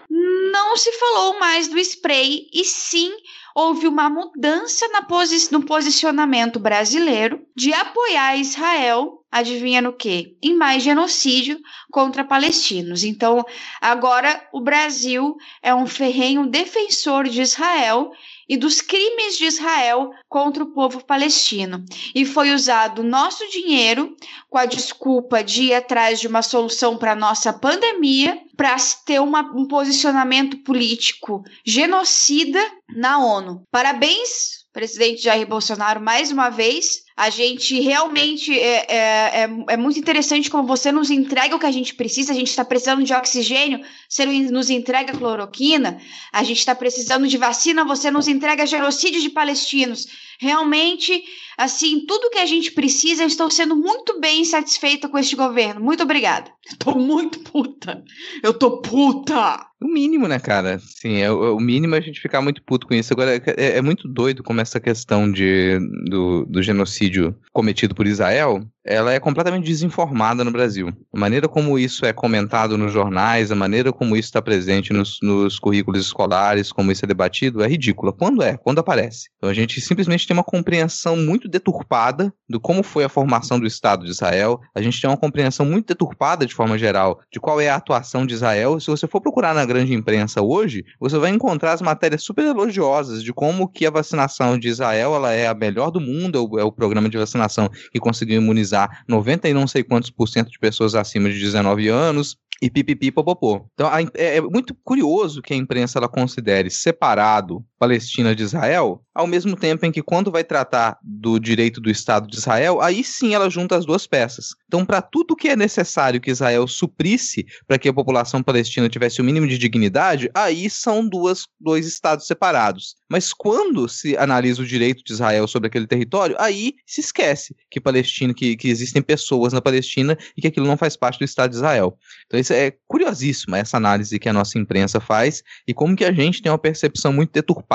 não se falou mais do spray e sim houve uma mudança posi no posicionamento brasileiro de apoiar Israel adivinha no quê? Em mais genocídio contra palestinos. Então, agora o Brasil é um ferrenho defensor de Israel e dos crimes de Israel contra o povo palestino. E foi usado nosso dinheiro com a desculpa de ir atrás de uma solução para nossa pandemia, para ter uma, um posicionamento político genocida na ONU. Parabéns, presidente Jair Bolsonaro, mais uma vez a gente realmente é, é, é, é, muito interessante como você nos entrega o que a gente precisa. A gente está precisando de oxigênio, você nos entrega cloroquina. A gente está precisando de vacina, você nos entrega genocídio de palestinos. Realmente, assim, tudo que a gente precisa, eu estou sendo muito bem satisfeita com este governo. Muito obrigada. Estou muito puta. Eu tô puta. O mínimo, né, cara? Sim, é, o mínimo é a gente ficar muito puto com isso. Agora, é, é, é muito doido como essa questão de, do, do genocídio cometido por Israel ela é completamente desinformada no Brasil. A maneira como isso é comentado nos jornais, a maneira como isso está presente nos, nos, currículos escolares, como isso é debatido, é ridícula. Quando é? Quando aparece. Então a gente simplesmente tem uma compreensão muito deturpada do como foi a formação do Estado de Israel, a gente tem uma compreensão muito deturpada, de forma geral, de qual é a atuação de Israel. Se você for procurar na grande imprensa hoje, você vai encontrar as matérias super elogiosas de como que a vacinação de Israel ela é a melhor do mundo, é o, é programa de vacinação que conseguiu imunizar imunizar 90 e não sei quantos por cento de pessoas acima de 19 anos e pipipi popopô. Então é, é muito curioso que a imprensa ela considere separado Palestina de Israel, ao mesmo tempo em que quando vai tratar do direito do Estado de Israel, aí sim ela junta as duas peças. Então, para tudo que é necessário que Israel suprisse para que a população palestina tivesse o mínimo de dignidade, aí são duas, dois estados separados. Mas quando se analisa o direito de Israel sobre aquele território, aí se esquece que Palestina, que, que existem pessoas na Palestina e que aquilo não faz parte do Estado de Israel. Então, isso é curiosíssimo, essa análise que a nossa imprensa faz e como que a gente tem uma percepção muito deturpada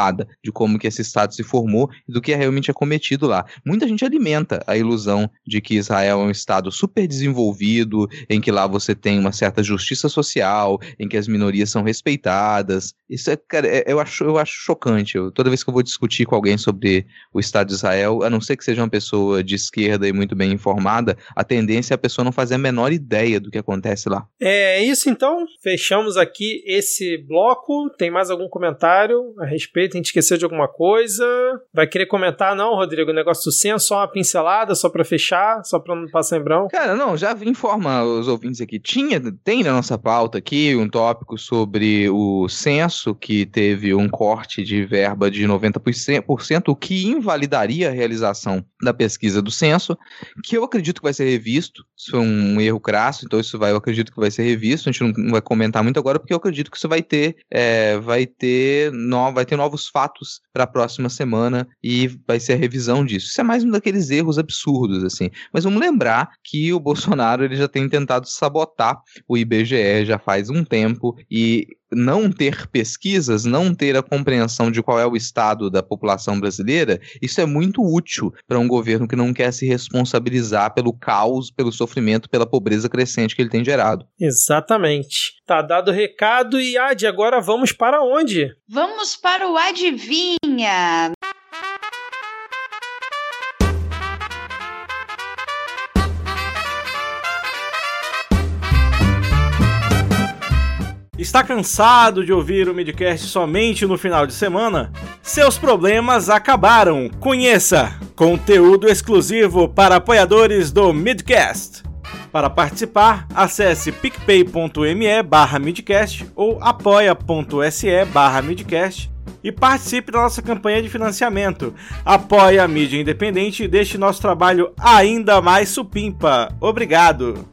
de como que esse Estado se formou e do que é realmente é cometido lá. Muita gente alimenta a ilusão de que Israel é um Estado super desenvolvido, em que lá você tem uma certa justiça social, em que as minorias são respeitadas. Isso é, cara, é, eu, acho, eu acho chocante. Eu, toda vez que eu vou discutir com alguém sobre o Estado de Israel, a não ser que seja uma pessoa de esquerda e muito bem informada, a tendência é a pessoa não fazer a menor ideia do que acontece lá. É isso então. Fechamos aqui esse bloco. Tem mais algum comentário a respeito? A gente esqueceu de alguma coisa? Vai querer comentar, não, Rodrigo? O negócio do censo, só uma pincelada, só para fechar, só para não passar em branco? Cara, não, já informa os ouvintes aqui. Tinha, tem na nossa pauta aqui um tópico sobre o censo, que teve um corte de verba de 90%, o que invalidaria a realização da pesquisa do censo, que eu acredito que vai ser revisto. Isso foi um erro crasso, então isso vai, eu acredito que vai ser revisto. A gente não, não vai comentar muito agora, porque eu acredito que isso vai ter, é, vai ter, no, vai ter novos fatos para a próxima semana e vai ser a revisão disso. Isso é mais um daqueles erros absurdos, assim. Mas vamos lembrar que o Bolsonaro ele já tem tentado sabotar o IBGE já faz um tempo e não ter pesquisas, não ter a compreensão de qual é o estado da população brasileira, isso é muito útil para um governo que não quer se responsabilizar pelo caos, pelo sofrimento, pela pobreza crescente que ele tem gerado. Exatamente. Tá dado o recado e Ad, agora vamos para onde? Vamos para o Adivinha. Está cansado de ouvir o Midcast somente no final de semana? Seus problemas acabaram. Conheça conteúdo exclusivo para apoiadores do Midcast. Para participar, acesse picpay.me barra midcast ou apoia.se barra midcast e participe da nossa campanha de financiamento. Apoie a mídia independente e deixe nosso trabalho ainda mais supimpa. Obrigado!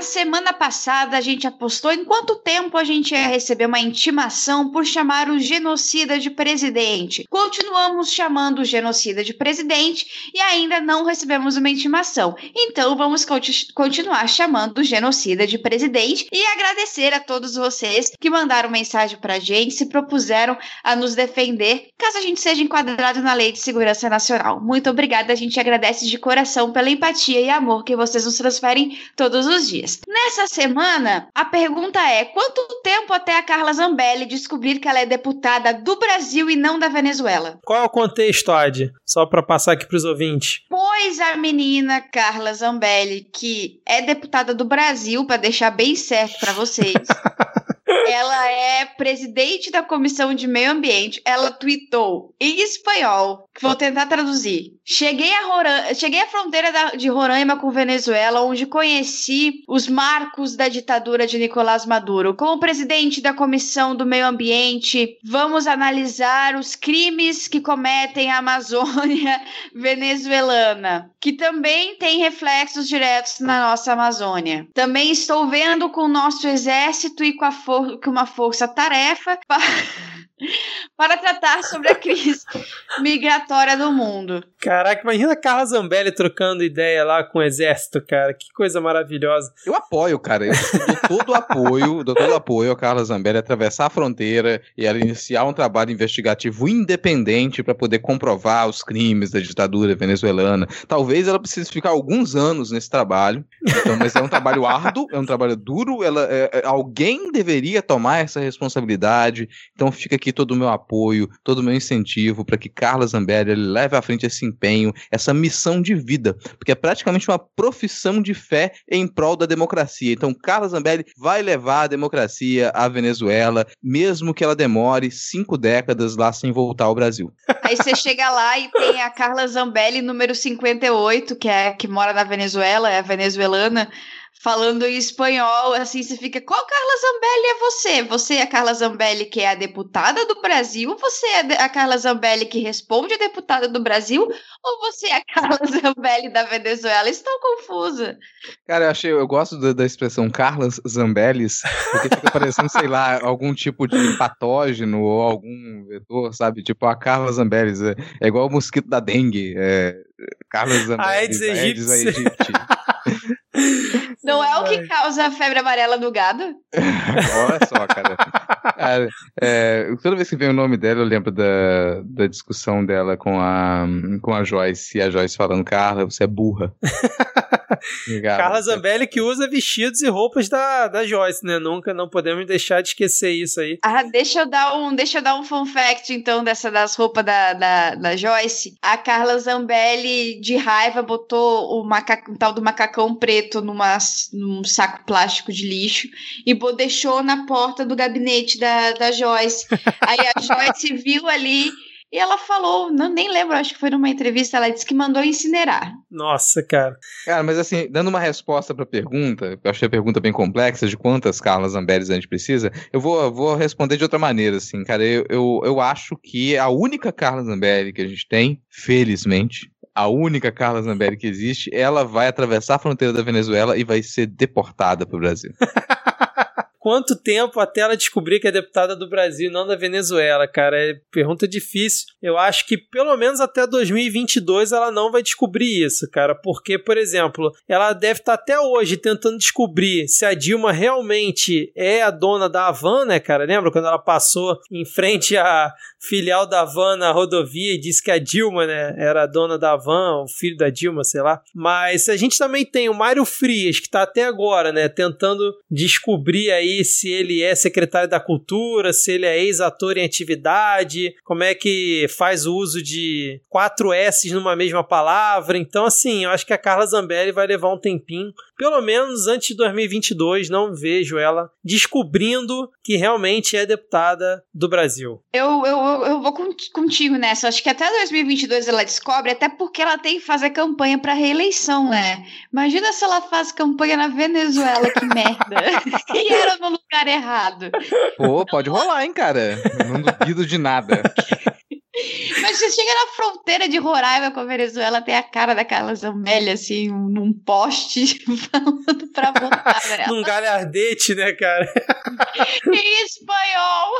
Na semana passada, a gente apostou em quanto tempo a gente ia receber uma intimação por chamar o genocida de presidente. Continuamos chamando o genocida de presidente e ainda não recebemos uma intimação. Então, vamos conti continuar chamando o genocida de presidente e agradecer a todos vocês que mandaram mensagem pra gente, se propuseram a nos defender, caso a gente seja enquadrado na Lei de Segurança Nacional. Muito obrigada, a gente agradece de coração pela empatia e amor que vocês nos transferem todos os dias. Nessa semana, a pergunta é: quanto tempo até a Carla Zambelli descobrir que ela é deputada do Brasil e não da Venezuela? Qual é o contexto, Ad? Só para passar aqui para os ouvintes. Pois a menina Carla Zambelli, que é deputada do Brasil, para deixar bem certo para vocês. ela é presidente da Comissão de Meio Ambiente. Ela tweetou em espanhol, que vou tentar traduzir. Cheguei, a Roran... Cheguei à fronteira da... de Roraima com Venezuela, onde conheci os marcos da ditadura de Nicolás Maduro. Como presidente da Comissão do Meio Ambiente, vamos analisar os crimes que cometem a Amazônia venezuelana, que também tem reflexos diretos na nossa Amazônia. Também estou vendo com o nosso exército e com a força for, uma força-tarefa para, para tratar sobre a crise migratória do mundo. Caraca, imagina a Carla Zambelli trocando ideia lá com o exército, cara. Que coisa maravilhosa. Eu apoio, cara. Eu dou todo o apoio, dou todo o apoio a Carla Zambelli atravessar a fronteira e ela iniciar um trabalho investigativo independente para poder comprovar os crimes da ditadura venezuelana. Talvez ela precise ficar alguns anos nesse trabalho, então, mas é um trabalho árduo, é um trabalho duro. Ela, é, é, alguém deveria tomar essa responsabilidade. Então fica aqui todo o meu apoio, todo o meu incentivo para que Carla Zambelli leve à frente esse empenho, essa missão de vida, porque é praticamente uma profissão de fé em prol da democracia. Então, Carla Zambelli vai levar a democracia à Venezuela, mesmo que ela demore cinco décadas lá sem voltar ao Brasil. Aí você chega lá e tem a Carla Zambelli, número 58, que é que mora na Venezuela, é venezuelana falando em espanhol, assim, você fica, qual Carla Zambelli é você? Você é a Carla Zambelli que é a deputada do Brasil? Você é a Carla Zambelli que responde a deputada do Brasil? Ou você é a Carla Zambelli da Venezuela? Estou confusa. Cara, eu achei, eu gosto da, da expressão Carlas Zambellis, porque fica parecendo, sei lá, algum tipo de patógeno ou algum vetor, sabe? Tipo, a Carla Zambellis, é, é igual o mosquito da dengue, é, Carla Zambellis, a Aedes aegypti. Não é o que causa a febre amarela no gado? Olha só, cara. cara é, toda vez que vem o nome dela, eu lembro da, da discussão dela com a, com a Joyce. E a Joyce falando, Carla, você é burra. Carla Zambelli que usa vestidos e roupas da, da Joyce, né? Nunca, não podemos deixar de esquecer isso aí. Ah, deixa eu dar um, deixa eu dar um fun fact, então, dessa das roupas da, da, da Joyce. A Carla Zambelli, de raiva, botou o, macaco, o tal do macacão preto numa, num saco plástico de lixo e deixou na porta do gabinete da, da Joyce. Aí a Joyce viu ali e ela falou, não, nem lembro, acho que foi numa entrevista, ela disse que mandou incinerar. Nossa, cara. Cara, mas assim, dando uma resposta pra pergunta, eu achei a pergunta bem complexa, de quantas Carlas Amberes a gente precisa, eu vou, vou responder de outra maneira, assim, cara, eu, eu, eu acho que a única Carla Zambelli que a gente tem, felizmente, a única Carla Zambelli que existe, ela vai atravessar a fronteira da Venezuela e vai ser deportada para o Brasil. quanto tempo até ela descobrir que é deputada do Brasil e não da Venezuela, cara? É pergunta difícil. Eu acho que pelo menos até 2022 ela não vai descobrir isso, cara. Porque, por exemplo, ela deve estar até hoje tentando descobrir se a Dilma realmente é a dona da Havan, né, cara? Lembra quando ela passou em frente à filial da Havan na rodovia e disse que a Dilma, né, era a dona da Havan, o filho da Dilma, sei lá. Mas a gente também tem o Mário Frias, que está até agora, né, tentando descobrir aí se ele é secretário da Cultura, se ele é ex-ator em atividade, como é que faz o uso de quatro S numa mesma palavra. Então, assim, eu acho que a Carla Zambelli vai levar um tempinho pelo menos antes de 2022, não vejo ela descobrindo que realmente é deputada do Brasil. Eu, eu, eu vou contigo nessa. Acho que até 2022 ela descobre, até porque ela tem que fazer campanha para reeleição, né? Imagina se ela faz campanha na Venezuela, que merda. e era no lugar errado. Pô, pode rolar, hein, cara? Não duvido de nada. Mas você chega na fronteira de Roraima com a Venezuela, tem a cara daquela Zambelli, assim, num poste, falando pra votar nela. Num galhardete, né, cara? em espanhol.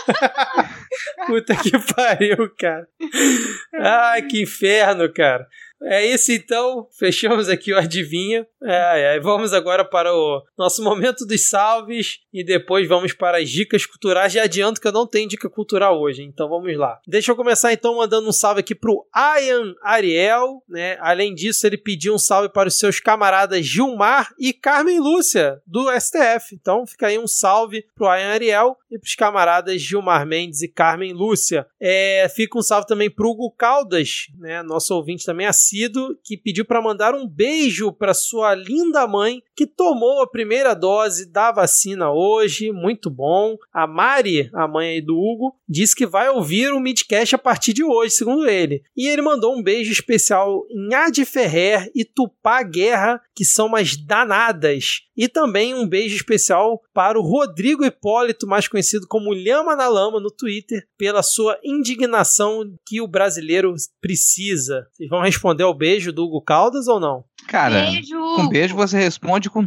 Puta que pariu, cara. Ai, que inferno, cara. É isso então, fechamos aqui o Adivinha. É, é, vamos agora para o nosso momento dos salves e depois vamos para as dicas culturais. Já adianto que eu não tenho dica cultural hoje, então vamos lá. Deixa eu começar então mandando um salve aqui para o Ian Ariel, né? Além disso, ele pediu um salve para os seus camaradas Gilmar e Carmen Lúcia do STF. Então fica aí um salve para o Ian Ariel e para os camaradas Gilmar Mendes e Carmen Lúcia. É, fica um salve também para Hugo Caldas, né? Nosso ouvinte também assíduo, que pediu para mandar um beijo para sua linda mãe que tomou a primeira dose da vacina hoje. Muito bom. A Mari, a mãe do Hugo, disse que vai ouvir o Midcast a partir de hoje, segundo ele. E ele mandou um beijo especial em Ad Ferrer e Tupá Guerra, que são mais danadas. E também um beijo especial para o Rodrigo Hipólito, mais conhecido como Lhama na Lama no Twitter, pela sua indignação que o brasileiro precisa. Vocês vão responder ao beijo do Hugo Caldas ou não? Cara, beijo. com beijo você responde com.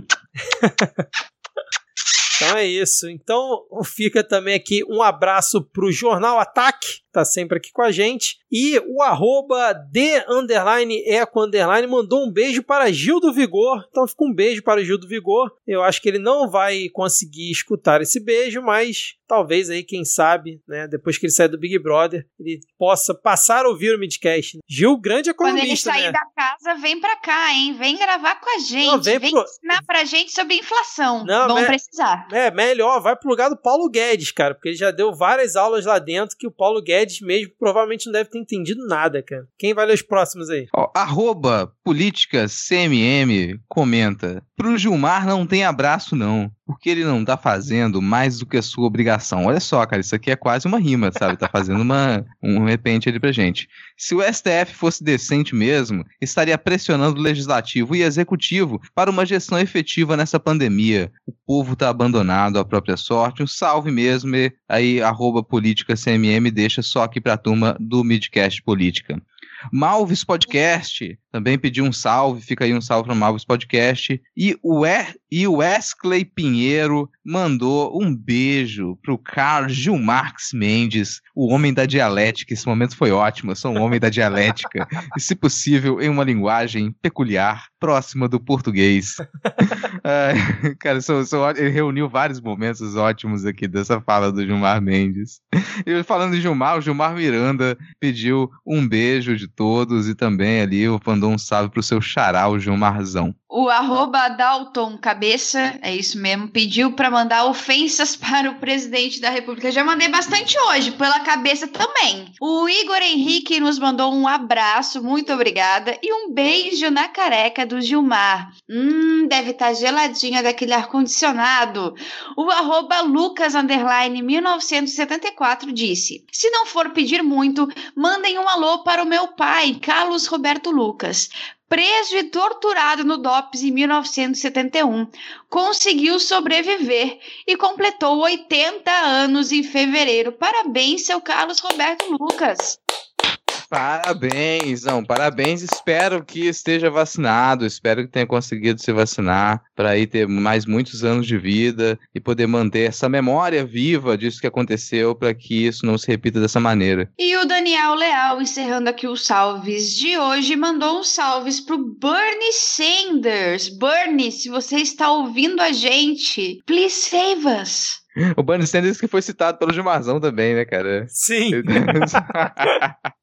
então é isso. Então fica também aqui um abraço pro Jornal Ataque, tá sempre aqui com a gente. E o arroba de underline eco underline mandou um beijo para Gil do Vigor. Então fica um beijo para o Gil do Vigor. Eu acho que ele não vai conseguir escutar esse beijo, mas talvez aí, quem sabe, né, depois que ele sair do Big Brother, ele possa passar a ouvir o Midcast. Gil, grande economista, Quando ele sair né? da casa, vem pra cá, hein? Vem gravar com a gente. Não, vem, vem pro... ensinar pra gente sobre inflação. Não, Vamos me... precisar. É, melhor, vai pro lugar do Paulo Guedes, cara, porque ele já deu várias aulas lá dentro que o Paulo Guedes mesmo provavelmente não deve ter entendido nada, cara. Quem vai ler os próximos aí? Ó, arroba política CMM comenta. Pro Gilmar não tem abraço, não. Porque ele não tá fazendo mais do que a sua obrigação. Olha só, cara, isso aqui é quase uma rima, sabe? Tá fazendo uma, um repente ali pra gente. Se o STF fosse decente mesmo, estaria pressionando o legislativo e executivo para uma gestão efetiva nessa pandemia. O povo tá abandonado à própria sorte. Um salve mesmo. E aí, arroba política CMM, deixa só aqui pra turma do Midcast Política. Malves Podcast também pediu um salve, fica aí um salve para o Malves Podcast. E o, er, e o Wesley Pinheiro mandou um beijo pro Carlos Gilmarx Mendes, o homem da dialética. Esse momento foi ótimo, eu sou um homem da dialética. e, se possível, em uma linguagem peculiar, próxima do português. uh, cara, sou, sou, ele reuniu vários momentos ótimos aqui dessa fala do Gilmar Mendes. E falando de Gilmar, o Gilmar Miranda pediu um beijo de todos e também ali mandou um salve pro seu xará, o Gilmarzão. O arroba Dalton Cabeça, é isso mesmo, pediu para mandar ofensas para o presidente da República. Já mandei bastante hoje, pela cabeça também. O Igor Henrique nos mandou um abraço, muito obrigada, e um beijo na careca do Gilmar. Hum, deve estar tá geladinha daquele ar-condicionado. O arroba Lucas 1974 disse: Se não for pedir muito, mandem um alô para o meu pai, Carlos Roberto Lucas preso e torturado no DOPS em 1971, conseguiu sobreviver e completou 80 anos em fevereiro. Parabéns, seu Carlos Roberto Lucas. Parabéns, não, parabéns. Espero que esteja vacinado, espero que tenha conseguido se vacinar para aí ter mais muitos anos de vida e poder manter essa memória viva disso que aconteceu para que isso não se repita dessa maneira. E o Daniel Leal, encerrando aqui os salves de hoje, mandou uns salves pro Bernie Sanders. Bernie, se você está ouvindo a gente, please save us. O Bernie Sanders que foi citado pelo Gilmarzão também, né, cara? Sim.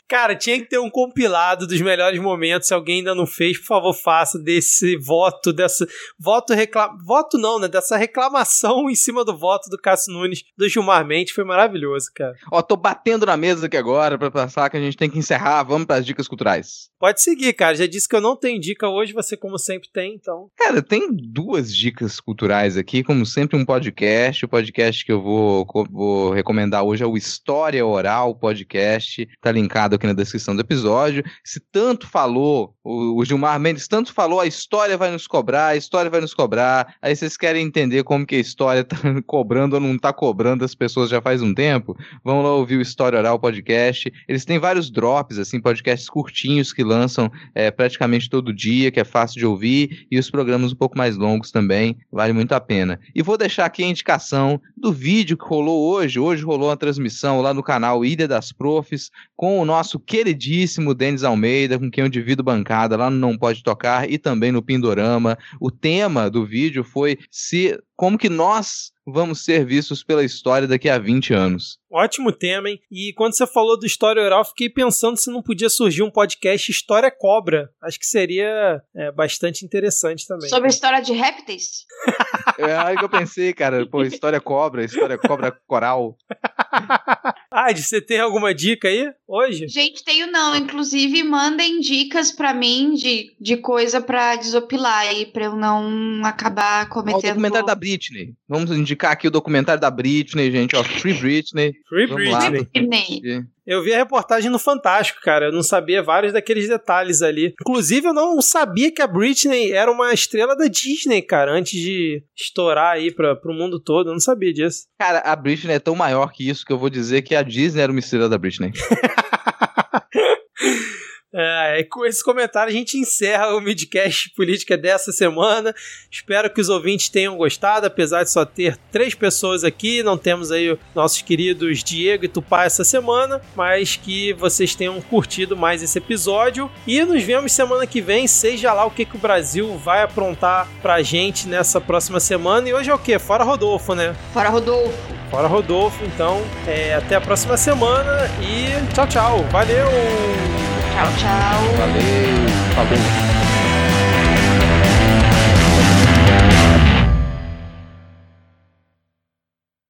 Cara, tinha que ter um compilado dos melhores momentos. Se alguém ainda não fez, por favor, faça desse voto, dessa. Voto reclam... Voto não, né? Dessa reclamação em cima do voto do Cássio Nunes do Gilmar Mendes. Foi maravilhoso, cara. Ó, tô batendo na mesa aqui agora pra passar que a gente tem que encerrar. Vamos pras dicas culturais. Pode seguir, cara. Já disse que eu não tenho dica hoje, você, como sempre, tem, então. Cara, tem duas dicas culturais aqui, como sempre, um podcast. O podcast que eu vou, vou recomendar hoje é o História Oral Podcast. Tá linkado aqui na descrição do episódio. Se tanto falou, o, Gilmar Mendes tanto falou, a história vai nos cobrar, a história vai nos cobrar. Aí vocês querem entender como que a história tá cobrando ou não tá cobrando as pessoas já faz um tempo? Vão lá ouvir o História Oral Podcast. Eles têm vários drops, assim, podcasts curtinhos que lançam é, praticamente todo dia, que é fácil de ouvir, e os programas um pouco mais longos também, vale muito a pena. E vou deixar aqui a indicação do vídeo que rolou hoje. Hoje rolou uma transmissão lá no canal Ilha das Profs, com o nosso queridíssimo Denis Almeida, com quem eu divido bancada lá no Não Pode Tocar e também no Pindorama. O tema do vídeo foi se como que nós vamos ser vistos pela história daqui a 20 anos. Ótimo tema, hein? E quando você falou do História Oral, fiquei pensando se não podia surgir um podcast História Cobra. Acho que seria é, bastante interessante também. Sobre a história de répteis? é aí que eu pensei, cara. Pô, História Cobra, História Cobra Coral. ah, você tem alguma dica aí hoje? Gente, tenho não. Inclusive, mandem dicas para mim de, de coisa para desopilar aí, pra eu não acabar cometendo... O documentário da Britney. Vamos indicar aqui o documentário da Britney, gente, ó. Free Britney. Free Britney. Eu vi a reportagem no Fantástico, cara. Eu não sabia vários daqueles detalhes ali. Inclusive, eu não sabia que a Britney era uma estrela da Disney, cara, antes de estourar aí pra, pro mundo todo. Eu não sabia disso. Cara, a Britney é tão maior que isso que eu vou dizer que a Disney era uma estrela da Britney. É, com esse comentário a gente encerra o midcast política dessa semana. Espero que os ouvintes tenham gostado, apesar de só ter três pessoas aqui. Não temos aí nossos queridos Diego e Tupá essa semana, mas que vocês tenham curtido mais esse episódio. E nos vemos semana que vem, seja lá o que, que o Brasil vai aprontar pra gente nessa próxima semana. E hoje é o que? Fora Rodolfo, né? Fora Rodolfo. Fora Rodolfo, então é, até a próxima semana e tchau, tchau. Valeu! Tchau, tchau. Valeu. Falou.